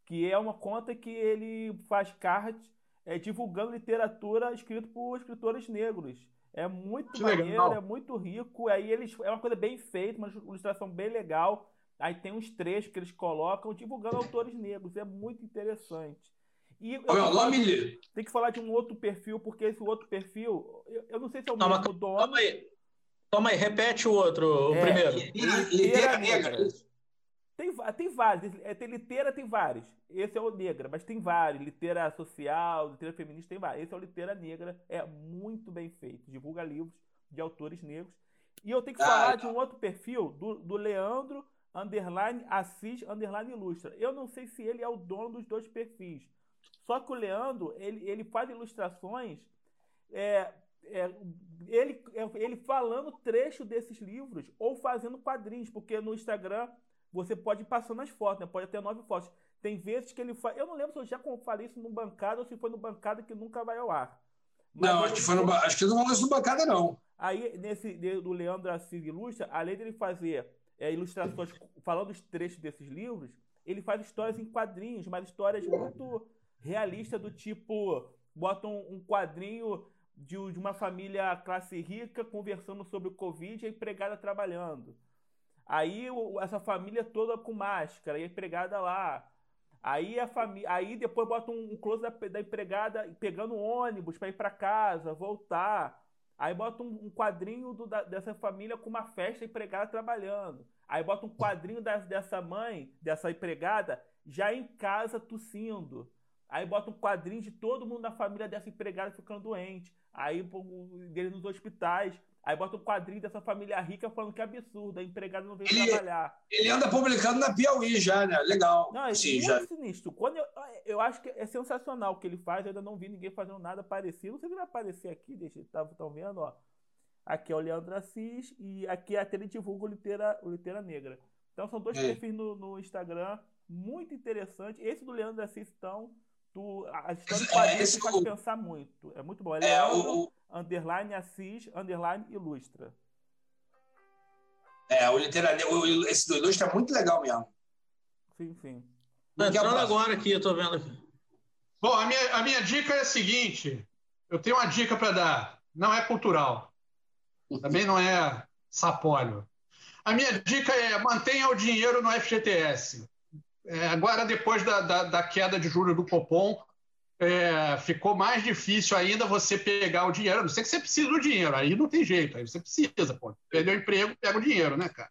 que é uma conta que ele faz cards é, divulgando literatura escrita por escritores negros. É muito que maneiro, legal. é muito rico. Aí eles é uma coisa bem feita, uma ilustração bem legal. Aí tem uns trechos que eles colocam divulgando autores negros. É muito interessante. E Qual é o nome? Tem que falar de um outro perfil, porque esse outro perfil, eu, eu não sei se é o Toma, mesmo dono. Toma aí. Toma aí, repete o outro, o é, primeiro. Liteira Negra. Tem, tem vários. É, tem Liteira, tem vários. Esse é o Negra, mas tem vários. Liteira social, Liteira feminista, tem vários. Esse é o Liteira Negra. É muito bem feito. Divulga livros de autores negros. E eu tenho que ah, falar de um outro perfil, do, do Leandro underline Assis underline Ilustra. Eu não sei se ele é o dono dos dois perfis. Só que o Leandro, ele, ele faz ilustrações, é, é, ele, é, ele falando trecho desses livros ou fazendo quadrinhos, porque no Instagram você pode ir passando as fotos, né? Pode ter nove fotos. Tem vezes que ele faz. Eu não lembro se eu já falei isso no bancada ou se foi no bancada que nunca vai ao ar. Mas não, acho que, foi no, acho que não falou isso no bancada, não. Aí, nesse do Leandro Assis Ilustra, além dele fazer é, ilustrações falando os trechos desses livros, ele faz histórias em quadrinhos, mas histórias muito realistas do tipo. Bota um, quadrinho de, de uma família classe rica conversando sobre o Covid e a empregada trabalhando. Aí essa família toda com máscara e a empregada lá. Aí a família, aí depois bota um, close da, da empregada pegando ônibus para ir para casa, voltar. Aí bota um, um quadrinho do, da, dessa família com uma festa empregada trabalhando. Aí bota um quadrinho da, dessa mãe, dessa empregada, já em casa tossindo. Aí bota um quadrinho de todo mundo da família dessa empregada ficando doente. Aí dele nos hospitais. Aí bota um quadrinho dessa família rica falando que é absurdo, a empregada não vem ele, trabalhar. Ele anda publicando na Piauí já, né? Legal. Não, é Sim, já. sinistro. Quando eu, eu acho que é sensacional o que ele faz, eu ainda não vi ninguém fazendo nada parecido. Não sei se vai aparecer aqui, deixa, estão tá, vendo, ó. Aqui é o Leandro Assis e aqui é a Tele Divulga o Liteira, o Liteira Negra. Então são dois é. perfis no, no, Instagram, muito interessante. Esse do Leandro Assis, então, tu, a história do quadrinho é, faz pensar muito. É muito bom. É, é Leandro, o... underline Assis, underline Ilustra. É, o Liteira esse do Ilustra é muito legal mesmo. Sim, sim. Tá entrando agora aqui, eu tô vendo aqui. Bom, a minha, a minha dica é a seguinte: eu tenho uma dica para dar. Não é cultural. Também não é sapólio. A minha dica é mantenha o dinheiro no FGTS. É, agora, depois da, da, da, queda de juros do Copom, é, ficou mais difícil ainda você pegar o dinheiro. Não sei que você precisa do dinheiro, aí não tem jeito, aí você precisa. Pô. Perdeu o emprego, pega o dinheiro, né, cara?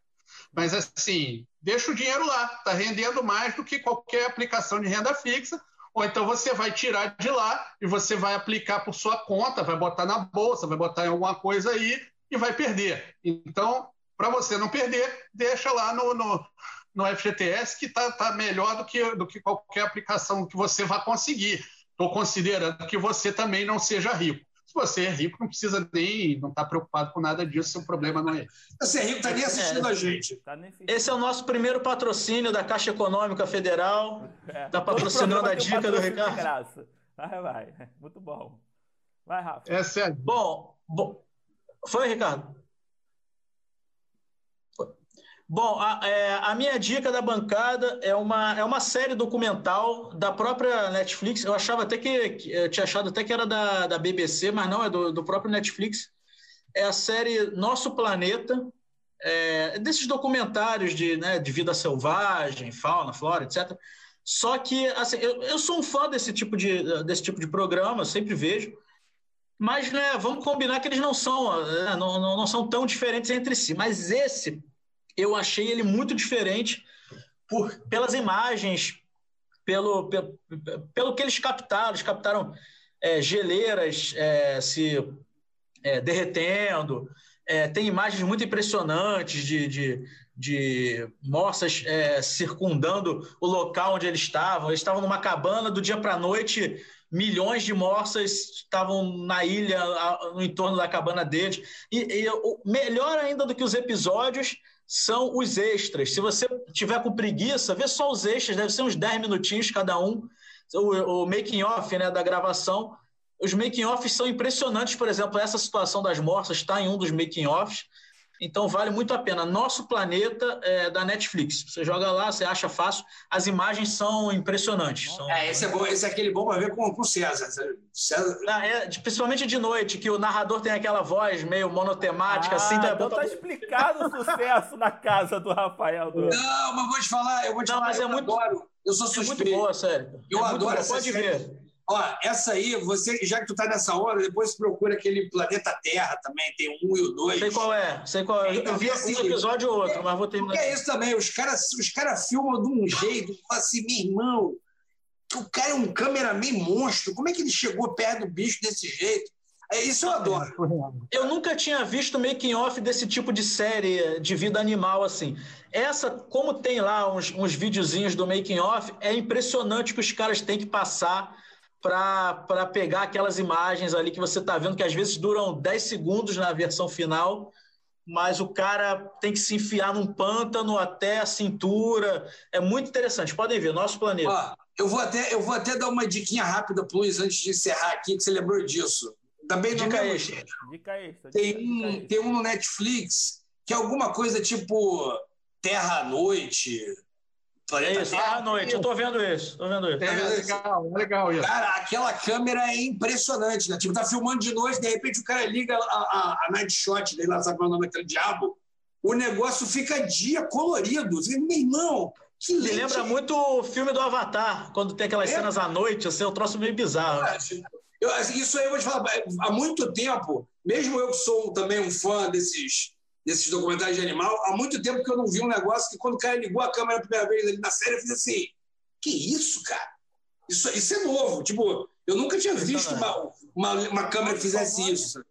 Mas assim, deixa o dinheiro lá, está rendendo mais do que qualquer aplicação de renda fixa. Ou então você vai tirar de lá e você vai aplicar por sua conta, vai botar na bolsa, vai botar em alguma coisa aí e vai perder. Então, para você não perder, deixa lá no, no, no FGTS, que está tá melhor do que, do que qualquer aplicação que você vai conseguir. Estou considerando que você também não seja rico. Se você é rico, não precisa nem, não está preocupado com nada disso, seu problema não é. Você é rico, está nem assistindo é, a gente. Tá Esse é o nosso primeiro patrocínio da Caixa Econômica Federal. É. Está patrocinando a dica do Ricardo. Graça. Vai, vai. Muito bom. Vai, Rafa. Essa é... Bom, bom, foi, Ricardo? Bom, a, é, a, minha dica da bancada é uma, é uma série documental da própria Netflix. Eu achava até que, eu tinha achado até que era da, da BBC, mas não, é do, do próprio Netflix. É a série Nosso Planeta, é, desses documentários de, né, de vida selvagem, fauna, flora, etc. Só que assim, eu, eu sou um fã desse tipo de, desse tipo de programa, eu sempre vejo. Mas né, vamos combinar que eles não são, né, não, não, não são tão diferentes entre si. Mas esse, eu achei ele muito diferente por, pelas imagens, pelo, pelo, pelo que eles captaram. Eles captaram é, geleiras é, se é, derretendo, é, tem imagens muito impressionantes de, de, de moças é, circundando o local onde eles estavam. Eles estavam numa cabana do dia para a noite milhões de morsas estavam na ilha, no entorno da cabana deles. E, e melhor ainda do que os episódios são os extras. Se você tiver com preguiça, vê só os extras, deve ser uns 10 minutinhos cada um. O, o making off né, da gravação. Os making offs são impressionantes, por exemplo, essa situação das morsas está em um dos making offs. Então vale muito a pena. Nosso Planeta é da Netflix. Você joga lá, você acha fácil. As imagens são impressionantes. São... É, esse é, bom, esse é aquele bom para ver com, com o César. César... Ah, é, principalmente de noite, que o narrador tem aquela voz meio monotemática, assim, ah, assim. Então tá explicado o sucesso na casa do Rafael. Do... Não, mas vou te falar, eu vou te Não, falar, mas é muito, adoro. Eu sou suspeito. É muito boa, sério. Eu é adoro essa Pode série. ver. Ó, essa aí, você, já que tu tá nessa hora, depois procura aquele Planeta Terra também, tem um e o dois. Sei qual é, sei qual é. Eu vi assim, um episódio ou outro, mas vou terminar. É isso também, os caras os cara filmam de um jeito, assim, meu irmão, o cara é um cameraman monstro, como é que ele chegou perto do bicho desse jeito? É isso eu adoro. Eu nunca tinha visto making off desse tipo de série de vida animal assim. Essa, como tem lá uns, uns videozinhos do making off, é impressionante que os caras têm que passar para pegar aquelas imagens ali que você está vendo, que às vezes duram 10 segundos na versão final, mas o cara tem que se enfiar num pântano até a cintura. É muito interessante. Podem ver, nosso planeta. Ó, eu, vou até, eu vou até dar uma diquinha rápida, Plus, antes de encerrar aqui, que você lembrou disso. Também Dica não extra. Dica extra. Tem, um, tem um no Netflix que é alguma coisa tipo Terra à Noite, É isso, à noite, eu tô vendo isso, tô vendo isso. É legal, é legal isso. Cara, aquela câmera é impressionante, né? Tipo, tá filmando de noite, de repente o cara liga a, a, a night shot dele lá, sabe qual é o nome daquele diabo? O negócio fica dia colorido. Meu irmão, que Me lembra muito o filme do Avatar, quando tem aquelas é. cenas à noite, assim, é um troço meio bizarro. Eu, assim, isso aí eu vou te falar, há muito tempo, mesmo eu que sou também um fã desses desses documentários de animal, há muito tempo que eu não vi um negócio que quando o cara ligou a câmera a primeira vez ali na série, eu fiz assim, que isso, cara? Isso, isso é novo. Tipo, eu nunca tinha visto uma, uma, uma câmera que fizesse isso.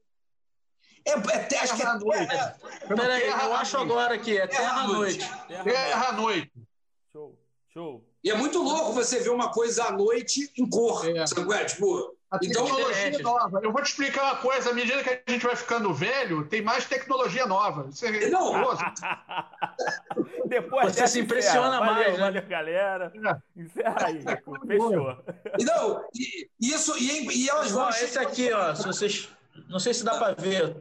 É, é, acho que é Terra. Peraí, eu acho agora que é Terra-Noite. Terra-Noite. Show, show. E é muito louco você ver uma coisa à noite em cor. É. Sabe? É, tipo, a então, tecnologia nova. Eu vou te explicar uma coisa: à medida que a gente vai ficando velho, tem mais tecnologia nova. Isso é não. Depois Você se impressiona encerra. mais. Valeu, né? valeu galera. É. Encerra aí, fechou. E não, e, isso, e, e elas vão. esse aqui, ó, se vocês. Não sei se dá para ver.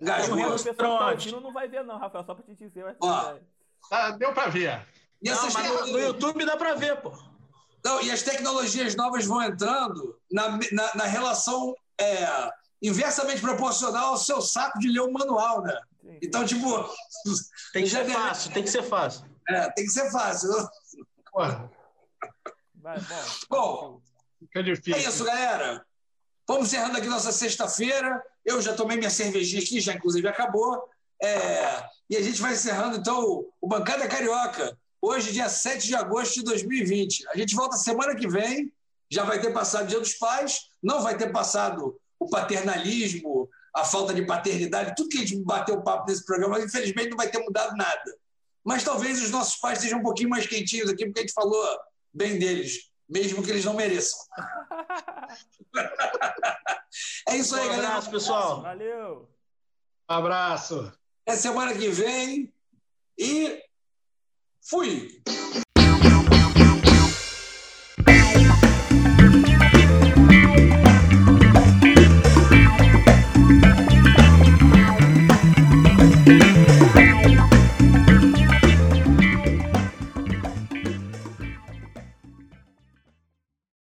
Gasgou. O pessoal tá não vai ver, não, Rafael, só para te dizer. Ó, ah, deu para ver. Não, mas no, no YouTube dá para ver, pô. Não, e as tecnologias novas vão entrando na, na, na relação é, inversamente proporcional ao seu saco de ler o manual, né? Então, tipo. Tem que ser deve... fácil, tem que ser fácil. É, tem que ser fácil. Vai, bom, bom é isso, galera. Vamos encerrando aqui nossa sexta-feira. Eu já tomei minha cervejinha aqui, já inclusive acabou. É, e a gente vai encerrando, então, o Bancada Carioca. Hoje, dia 7 de agosto de 2020. A gente volta semana que vem. Já vai ter passado o Dia dos Pais, não vai ter passado o paternalismo, a falta de paternidade, tudo que a gente bateu o papo nesse programa, infelizmente não vai ter mudado nada. Mas talvez os nossos pais sejam um pouquinho mais quentinhos aqui, porque a gente falou bem deles, mesmo que eles não mereçam. é isso aí, um galera. Um abraço, pessoal. Valeu. Um abraço. É semana que vem e Fui!